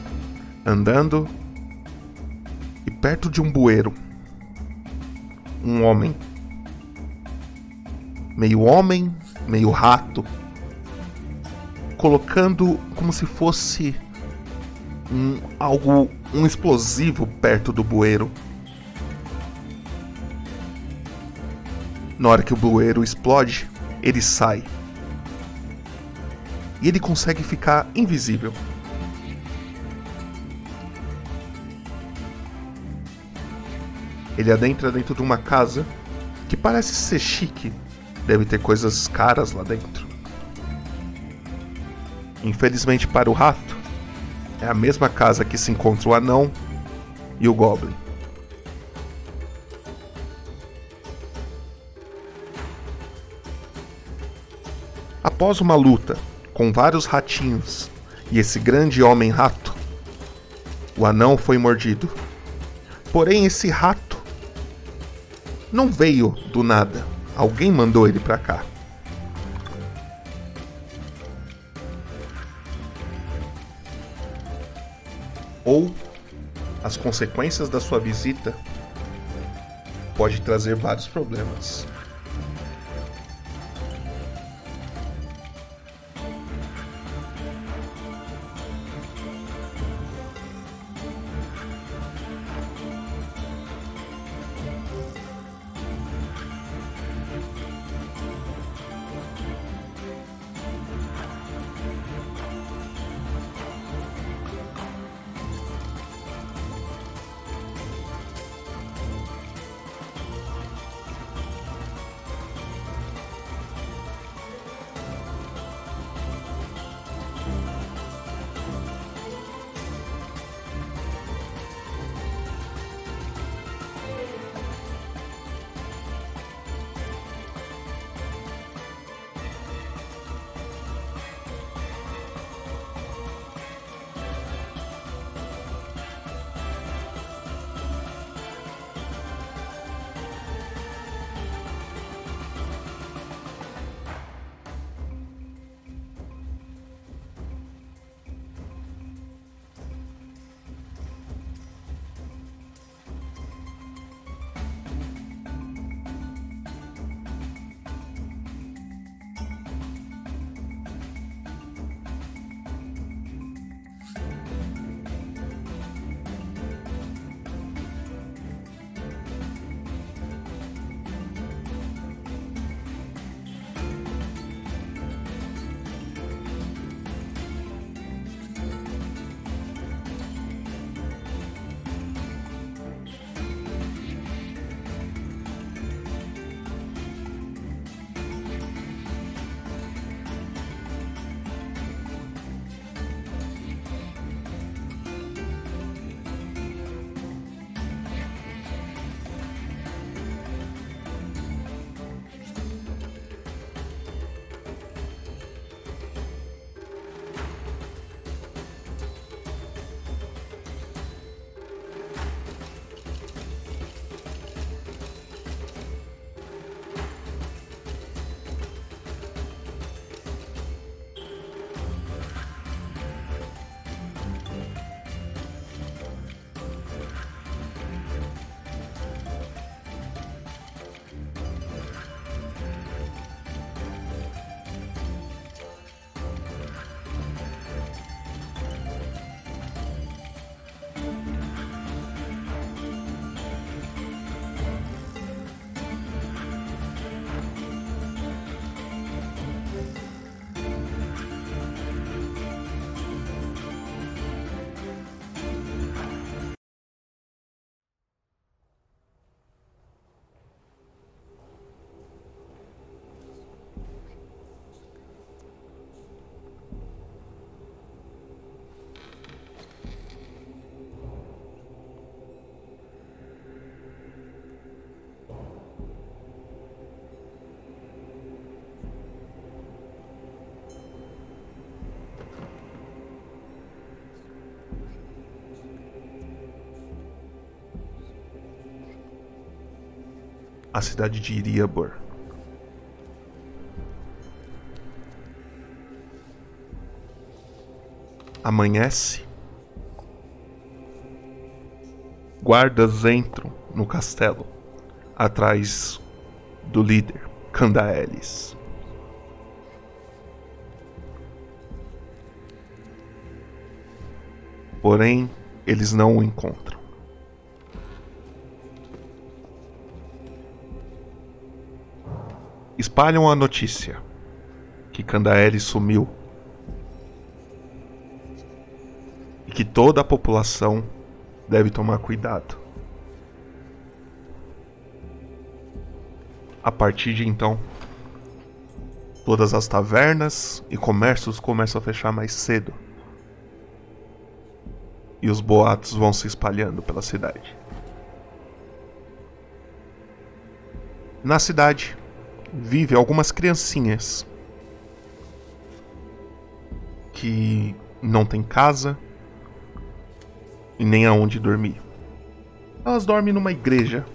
andando perto de um bueiro, um homem. Meio homem, meio rato, colocando como se fosse um algo um explosivo perto do bueiro. Na hora que o bueiro explode, ele sai. E ele consegue ficar invisível. Ele adentra dentro de uma casa que parece ser chique. Deve ter coisas caras lá dentro. Infelizmente para o rato, é a mesma casa que se encontra o anão e o goblin. Após uma luta com vários ratinhos e esse grande homem rato, o anão foi mordido. Porém, esse rato não veio do nada. Alguém mandou ele para cá. Ou as consequências da sua visita pode trazer vários problemas. A cidade de Iriabor. Amanhece. Guardas entram no castelo atrás do líder, Candaelis. Porém, eles não o encontram. Espalham a notícia que Candaelis sumiu e que toda a população deve tomar cuidado. A partir de então, todas as tavernas e comércios começam a fechar mais cedo. E os boatos vão se espalhando pela cidade. Na cidade, vive algumas criancinhas que não têm casa e nem aonde dormir. Elas dormem numa igreja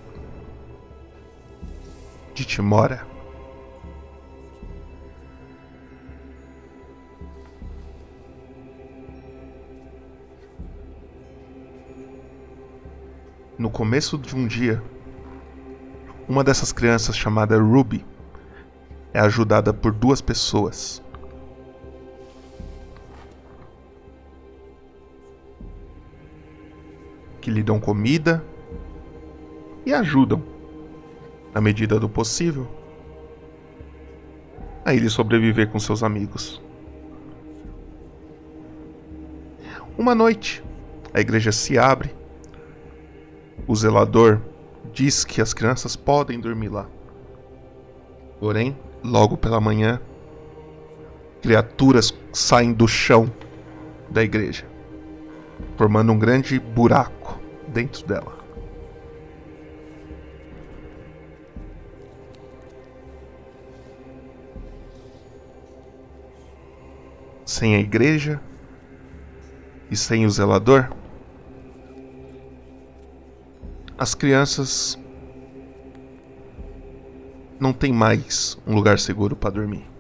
de Timora. No começo de um dia, uma dessas crianças chamada Ruby é ajudada por duas pessoas. Que lhe dão comida e ajudam na medida do possível, a ele sobreviver com seus amigos. Uma noite, a igreja se abre. O zelador diz que as crianças podem dormir lá. Porém, logo pela manhã, criaturas saem do chão da igreja, formando um grande buraco dentro dela. sem a igreja e sem o zelador, as crianças não têm mais um lugar seguro para dormir.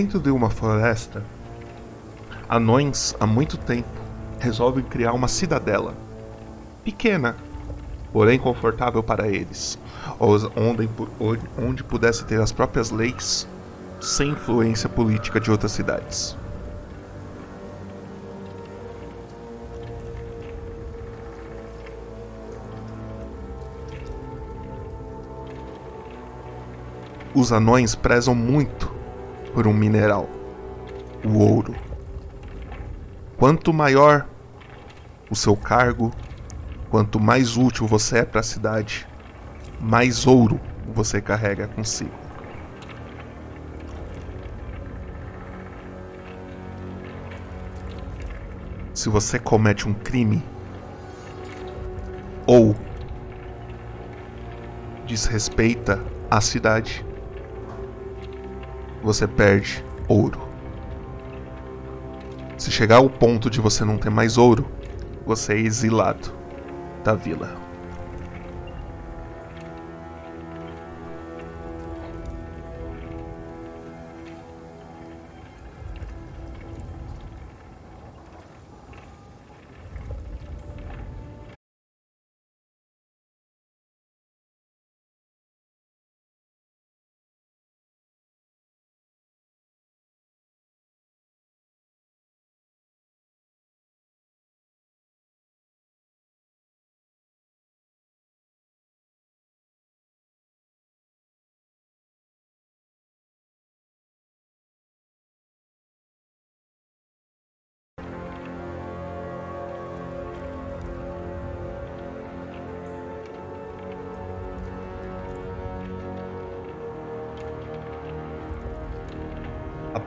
Dentro de uma floresta, anões há muito tempo resolvem criar uma cidadela. Pequena, porém confortável para eles, onde, onde pudesse ter as próprias leis sem influência política de outras cidades. Os anões prezam muito por um mineral, o ouro. Quanto maior o seu cargo, quanto mais útil você é para a cidade, mais ouro você carrega consigo. Se você comete um crime ou desrespeita a cidade, você perde ouro. Se chegar ao ponto de você não ter mais ouro, você é exilado da vila.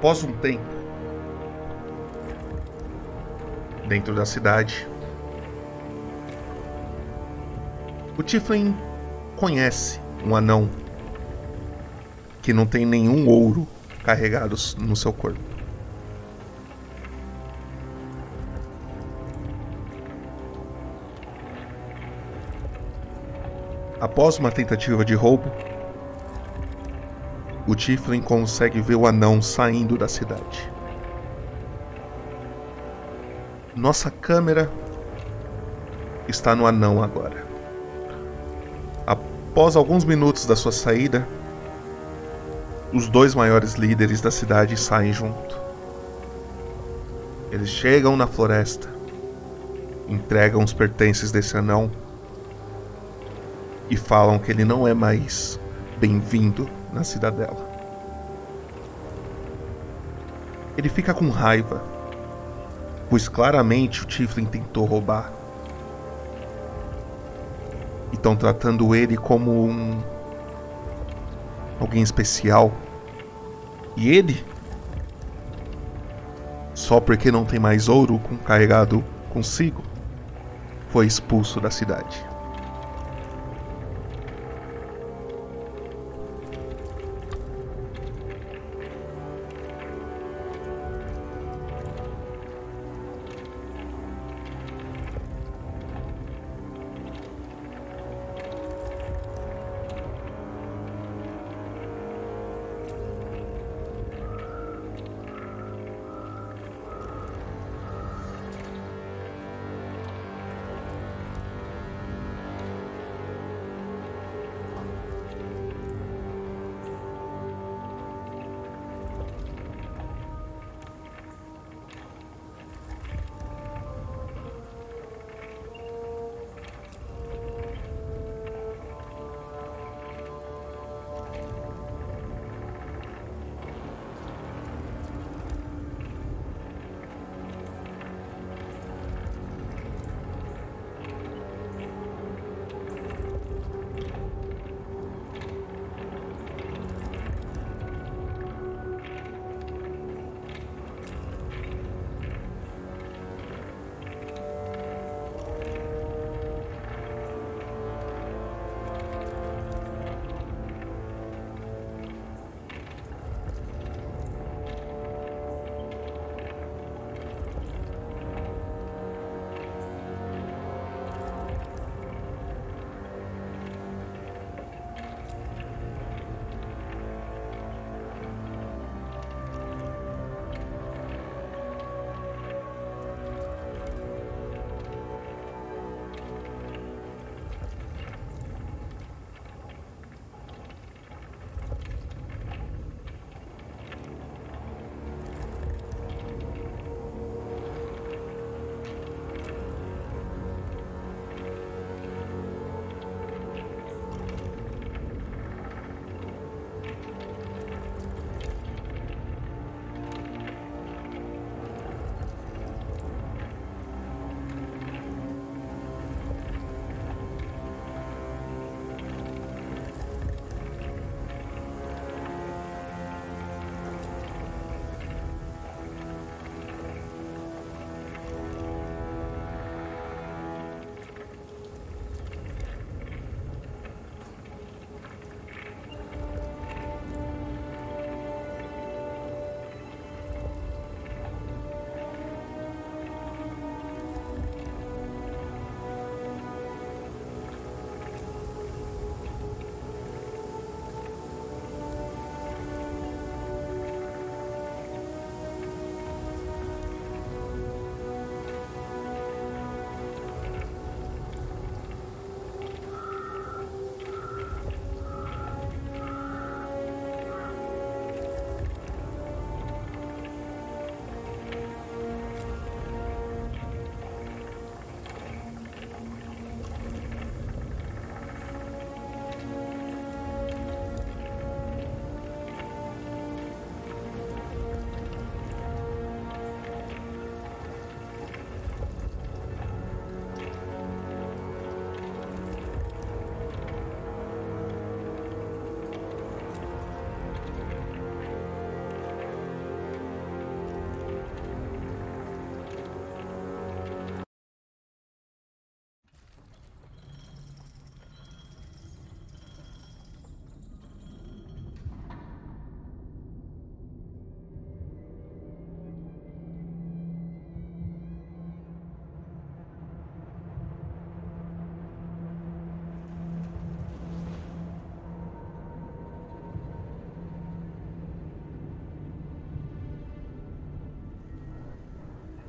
Após um tempo, dentro da cidade, o Tiflin conhece um anão que não tem nenhum ouro carregado no seu corpo. Após uma tentativa de roubo, o Tiflin consegue ver o anão saindo da cidade. Nossa câmera está no anão agora. Após alguns minutos da sua saída, os dois maiores líderes da cidade saem junto. Eles chegam na floresta, entregam os pertences desse anão e falam que ele não é mais bem-vindo na cidadela. Ele fica com raiva, pois claramente o Tiflin tentou roubar. E estão tratando ele como um. alguém especial. E ele, só porque não tem mais ouro carregado consigo, foi expulso da cidade.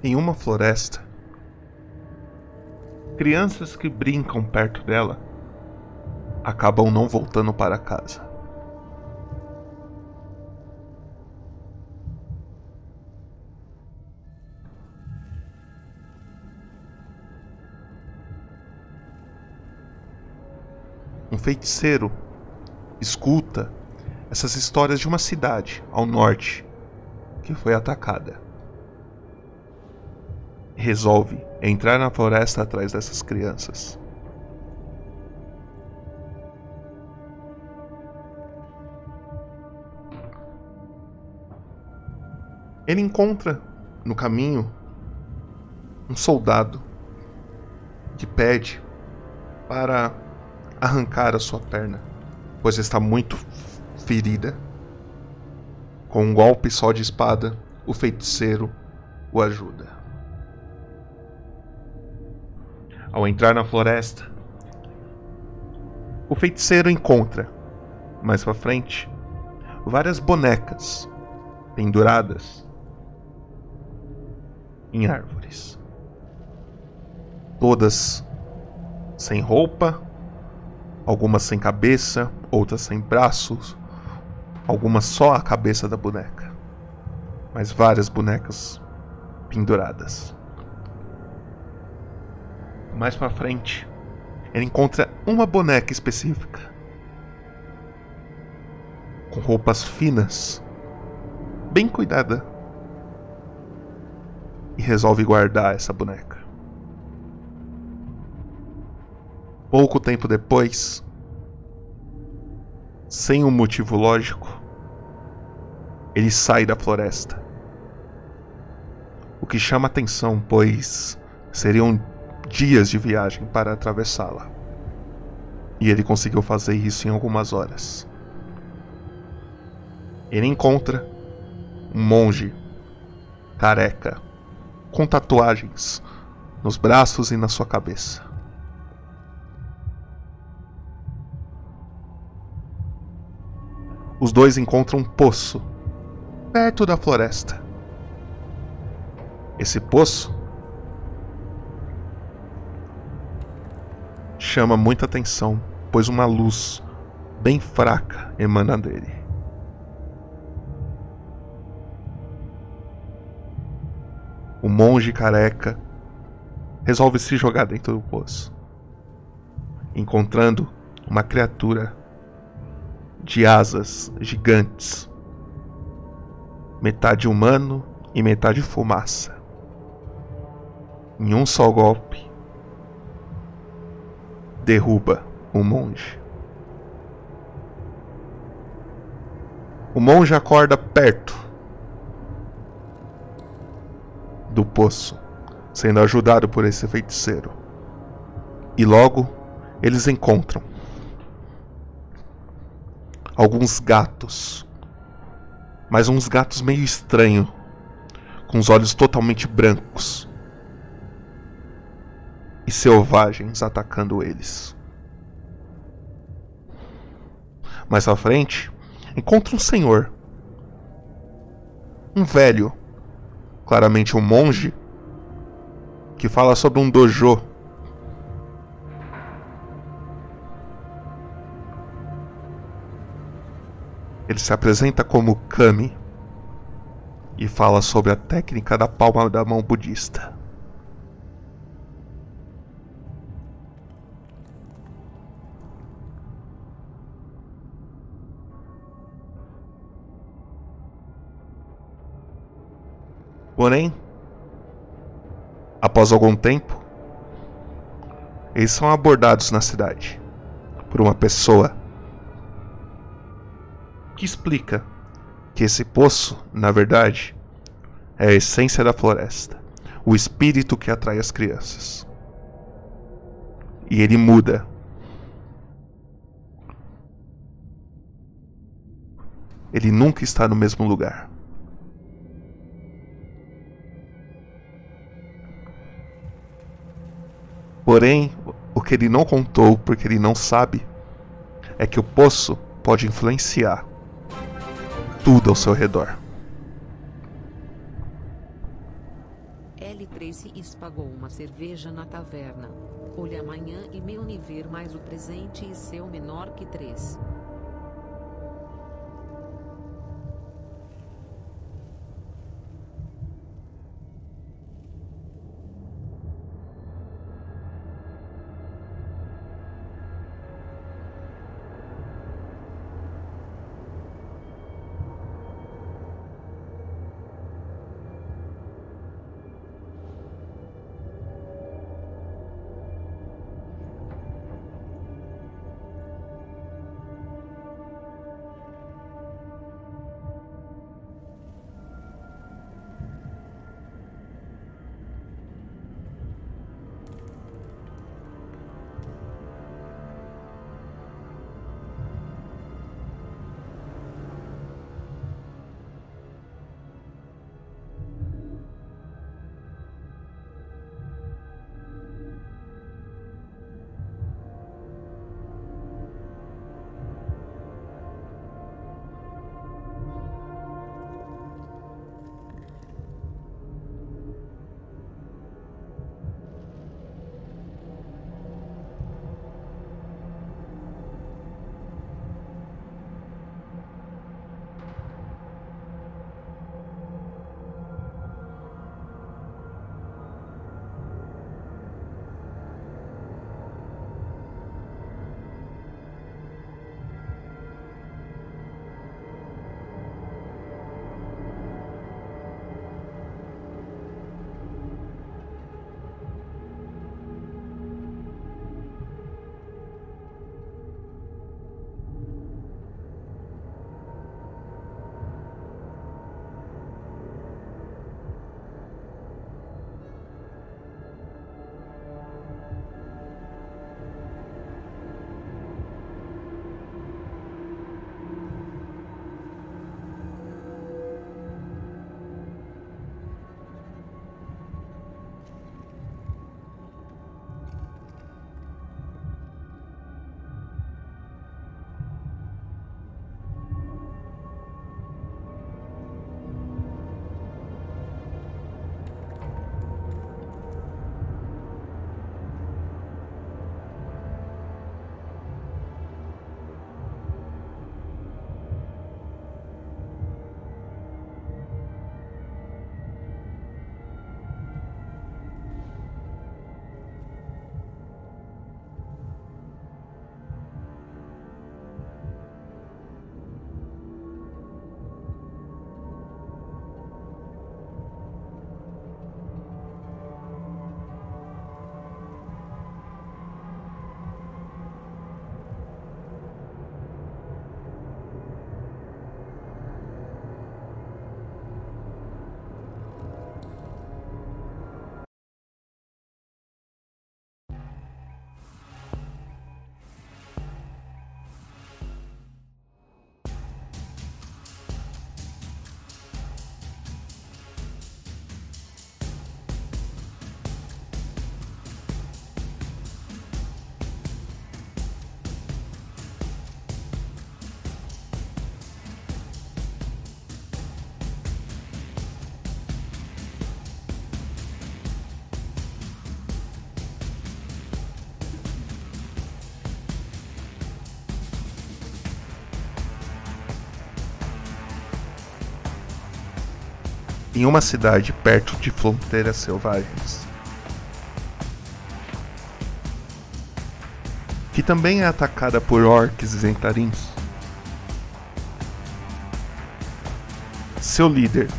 Em uma floresta, crianças que brincam perto dela acabam não voltando para casa. Um feiticeiro escuta essas histórias de uma cidade ao norte que foi atacada. Resolve entrar na floresta atrás dessas crianças. Ele encontra no caminho um soldado que pede para arrancar a sua perna, pois está muito ferida. Com um golpe só de espada, o feiticeiro o ajuda. Ao entrar na floresta, o feiticeiro encontra, mais para frente, várias bonecas penduradas em árvores. Todas sem roupa, algumas sem cabeça, outras sem braços, algumas só a cabeça da boneca, mas várias bonecas penduradas. Mais para frente, ele encontra uma boneca específica com roupas finas, bem cuidada, e resolve guardar essa boneca. Pouco tempo depois, sem um motivo lógico, ele sai da floresta. O que chama atenção, pois seriam dias de viagem para atravessá-la. E ele conseguiu fazer isso em algumas horas. Ele encontra um monge careca com tatuagens nos braços e na sua cabeça. Os dois encontram um poço perto da floresta. Esse poço chama muita atenção, pois uma luz bem fraca emana dele. O monge careca resolve se jogar dentro do poço, encontrando uma criatura de asas gigantes metade humano e metade fumaça. Em um só golpe, derruba o monge. O monge acorda perto do poço, sendo ajudado por esse feiticeiro. E logo eles encontram alguns gatos mas uns gatos meio estranhos, com os olhos totalmente brancos e selvagens atacando eles. Mais à frente, encontra um senhor, um velho, claramente um monge, que fala sobre um dojo Ele se apresenta como Kami e fala sobre a técnica da palma da mão budista. Porém, após algum tempo, eles são abordados na cidade por uma pessoa que explica que esse poço, na verdade, é a essência da floresta, o espírito que atrai as crianças. E ele muda. Ele nunca está no mesmo lugar. Porém, o que ele não contou, porque ele não sabe, é que o poço pode influenciar tudo ao seu redor. L3 e pagou uma cerveja na taverna. Olhe amanhã e meu nível mais o presente e seu menor que 3. Em uma cidade perto de fronteiras selvagens. Que também é atacada por orcs e zentarins. Seu líder,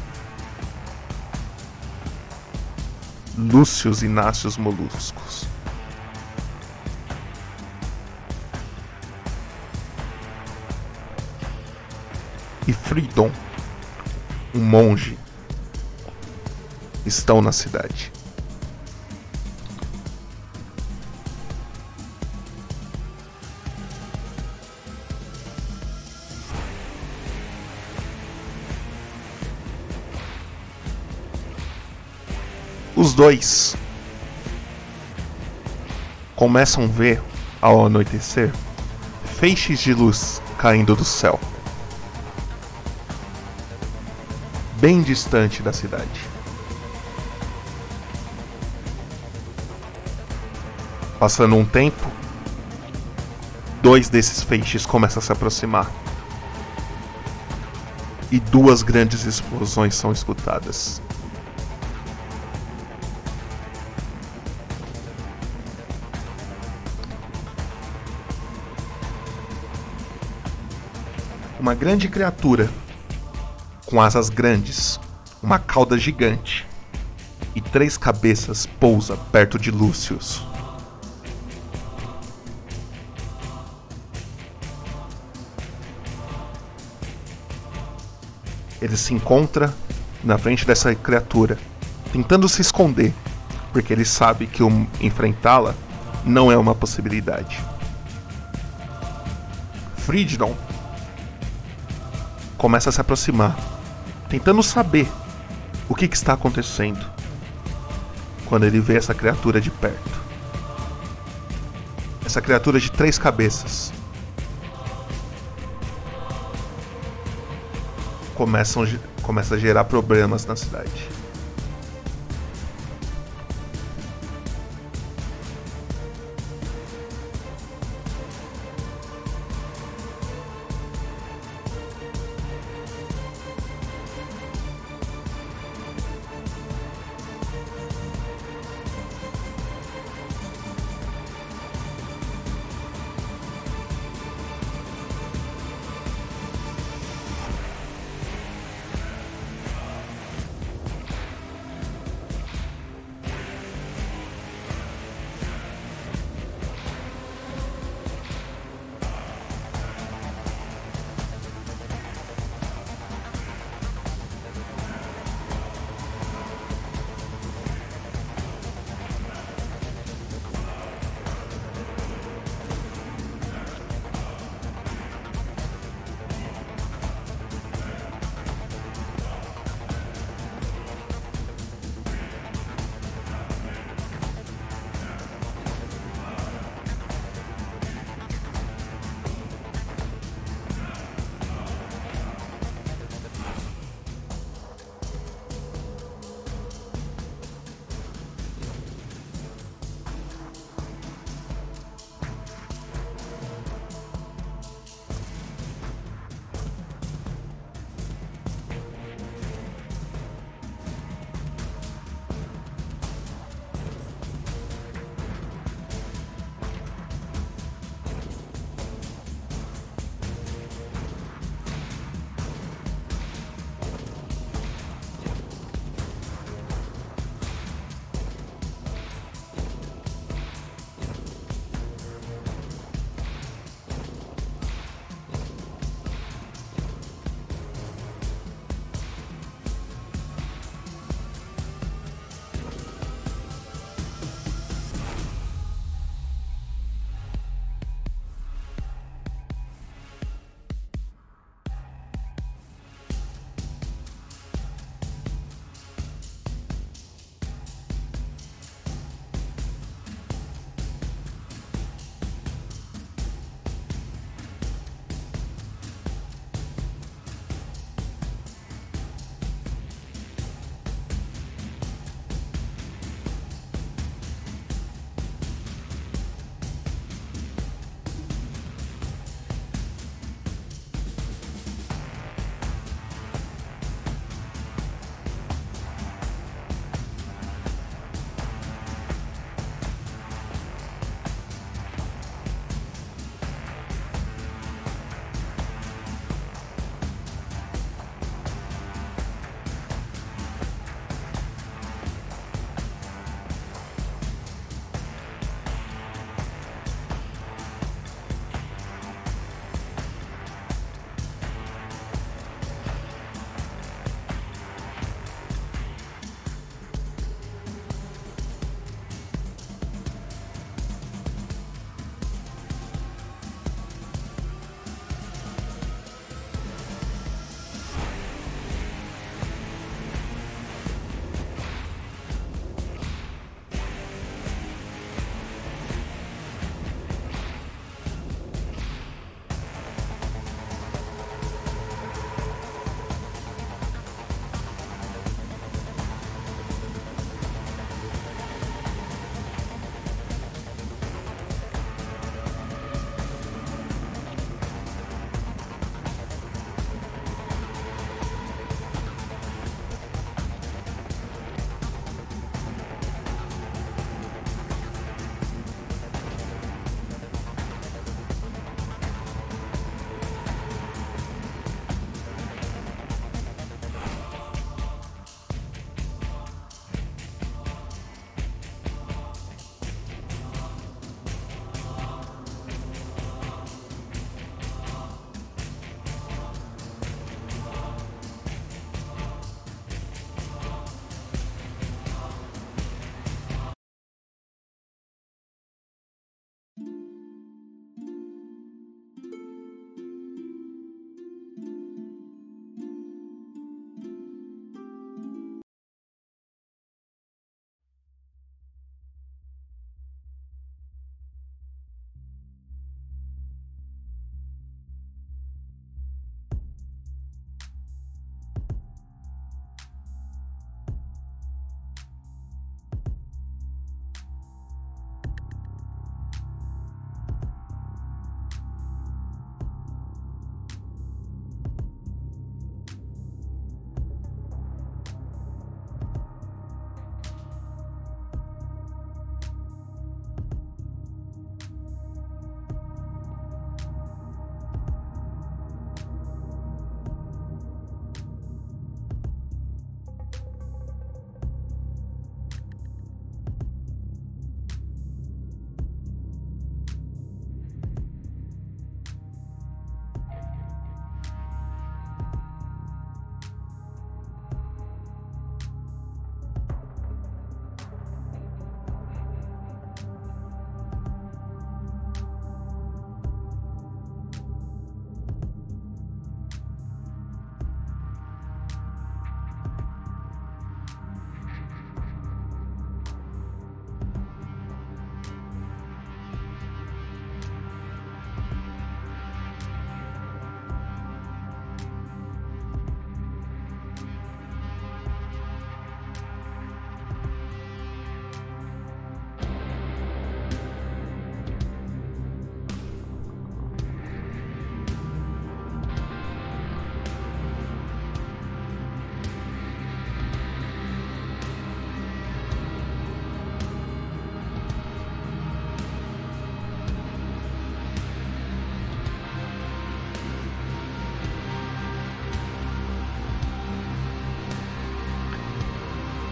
Lúcius Inácios Moluscos. E Fridon, um monge estão na cidade. Os dois começam a ver, ao anoitecer, feixes de luz caindo do céu, bem distante da cidade. Passando um tempo, dois desses feixes começam a se aproximar. E duas grandes explosões são escutadas. Uma grande criatura com asas grandes, uma cauda gigante e três cabeças pousa perto de Lúcius. Ele se encontra na frente dessa criatura, tentando se esconder, porque ele sabe que enfrentá-la não é uma possibilidade. Fridon começa a se aproximar, tentando saber o que, que está acontecendo. Quando ele vê essa criatura de perto, essa criatura de três cabeças, começam, começa a gerar problemas na cidade.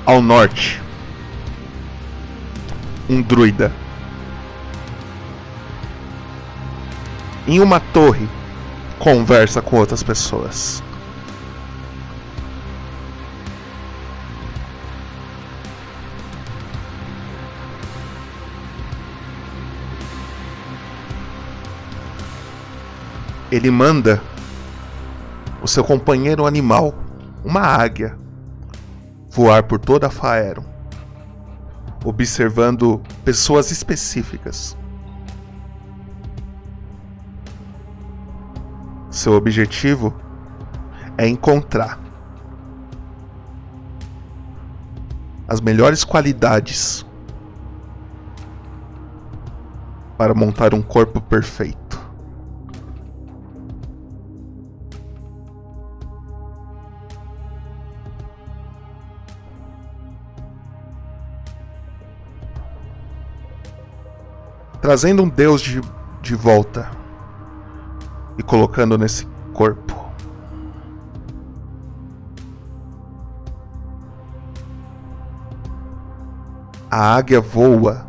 Ao norte, um druida. Em uma torre, conversa com outras pessoas. Ele manda o seu companheiro animal, uma águia, voar por toda a Faeron, observando pessoas específicas. Seu objetivo é encontrar as melhores qualidades para montar um corpo perfeito. Trazendo um Deus de, de volta e colocando nesse corpo. A águia voa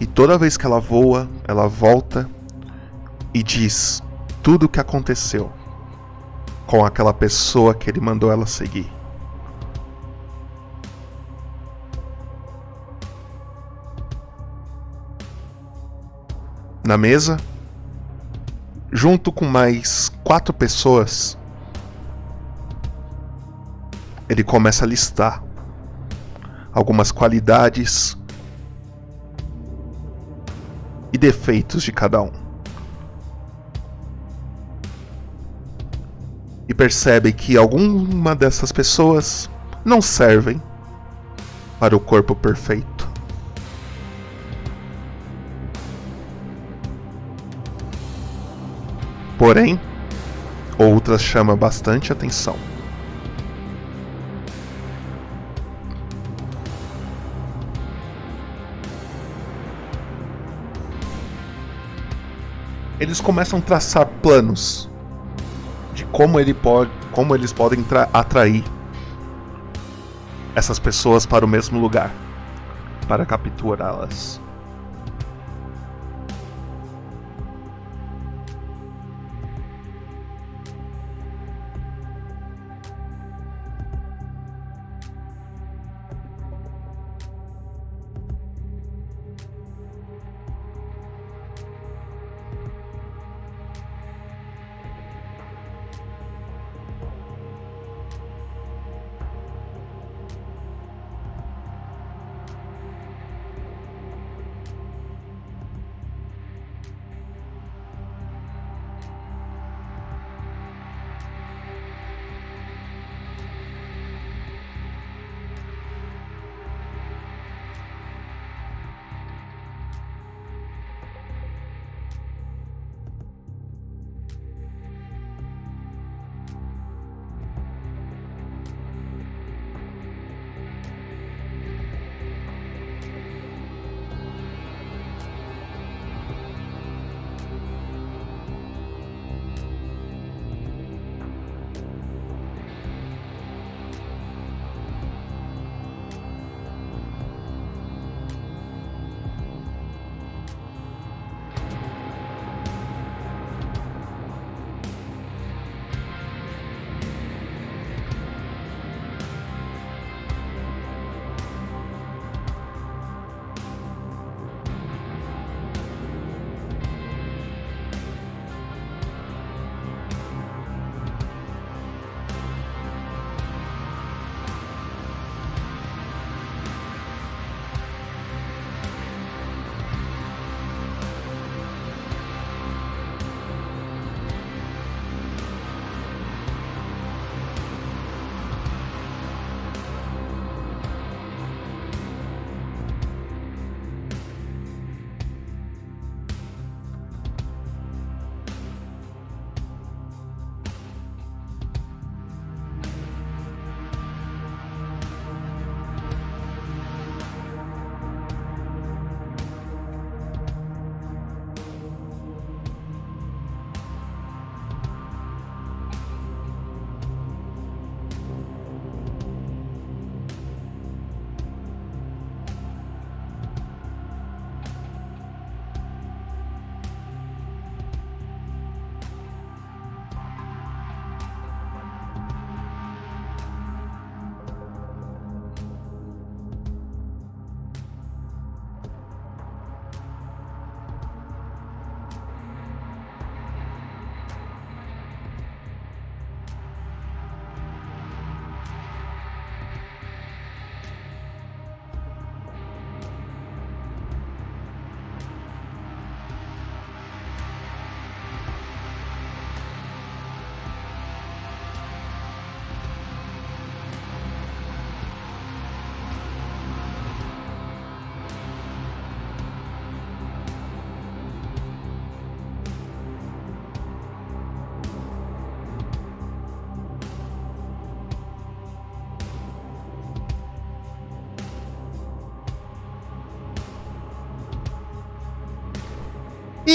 e toda vez que ela voa, ela volta e diz tudo o que aconteceu com aquela pessoa que ele mandou ela seguir. Na mesa, junto com mais quatro pessoas, ele começa a listar algumas qualidades e defeitos de cada um. E percebe que alguma dessas pessoas não servem para o corpo perfeito. Porém, outras chamam bastante atenção. Eles começam a traçar planos de como, ele pode, como eles podem atrair essas pessoas para o mesmo lugar para capturá-las.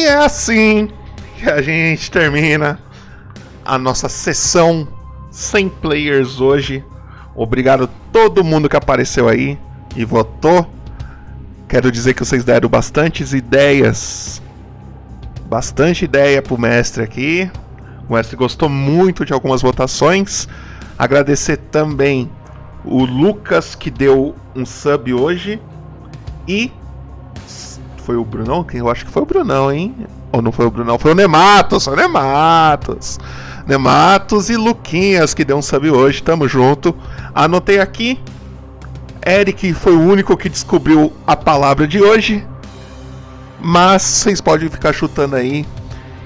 É assim que a gente termina a nossa sessão sem players hoje. Obrigado a todo mundo que apareceu aí e votou. Quero dizer que vocês deram bastantes ideias. Bastante ideia pro mestre aqui. O mestre gostou muito de algumas votações. Agradecer também o Lucas que deu um sub hoje. E foi o Brunão? Eu acho que foi o Brunão, hein? Ou não foi o Brunão? Foi o Nematos, o Nematos. Nematos e Luquinhas que deu um sub hoje, tamo junto. Anotei aqui. Eric foi o único que descobriu a palavra de hoje. Mas vocês podem ficar chutando aí.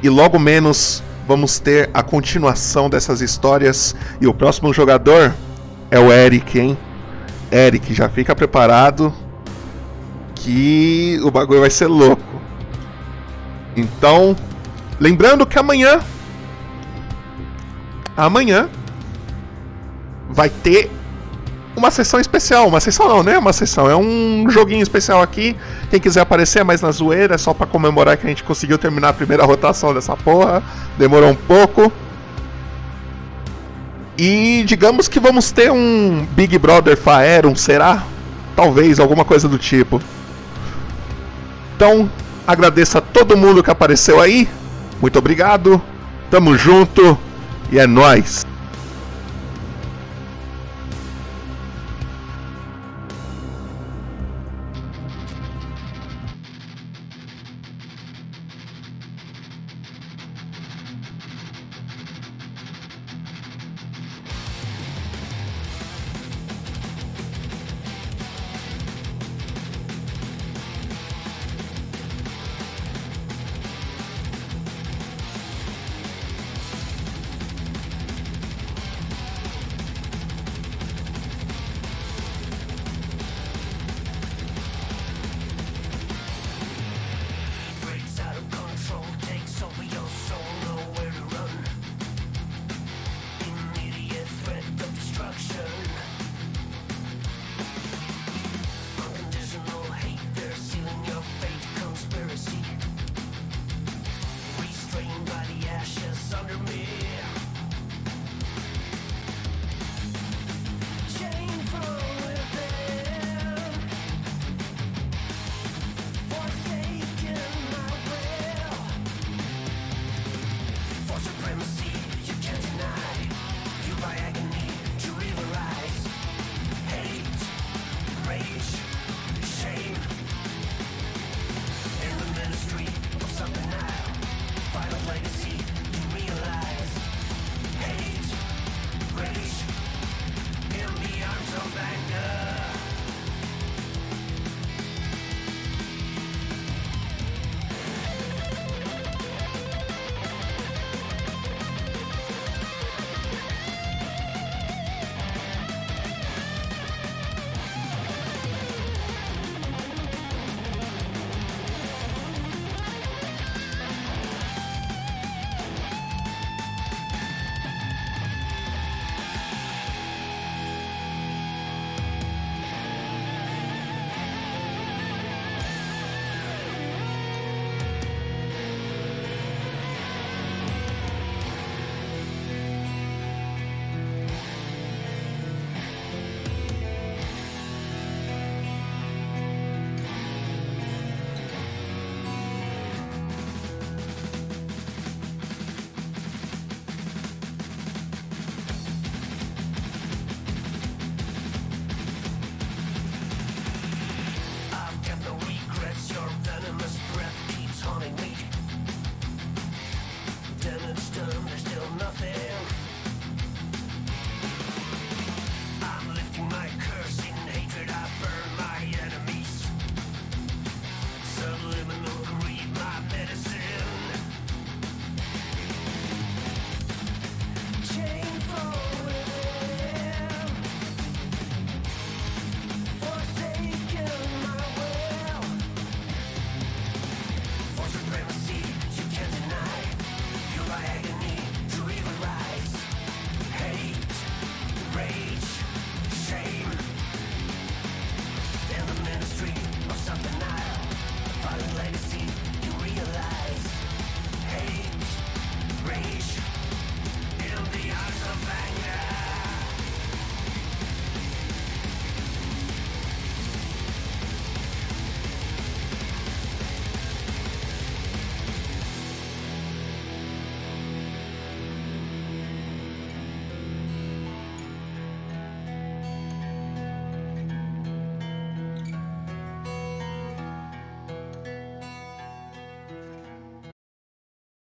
E logo menos vamos ter a continuação dessas histórias. E o próximo jogador é o Eric, hein? Eric, já fica preparado que o bagulho vai ser louco. Então, lembrando que amanhã amanhã vai ter uma sessão especial, uma sessão não, né? Uma sessão, é um joguinho especial aqui. Quem quiser aparecer mais na zoeira, é só para comemorar que a gente conseguiu terminar a primeira rotação dessa porra. Demorou um pouco. E digamos que vamos ter um Big Brother Faerum, será? Talvez, alguma coisa do tipo. Então, agradeço a todo mundo que apareceu aí. Muito obrigado. Tamo junto e é nós.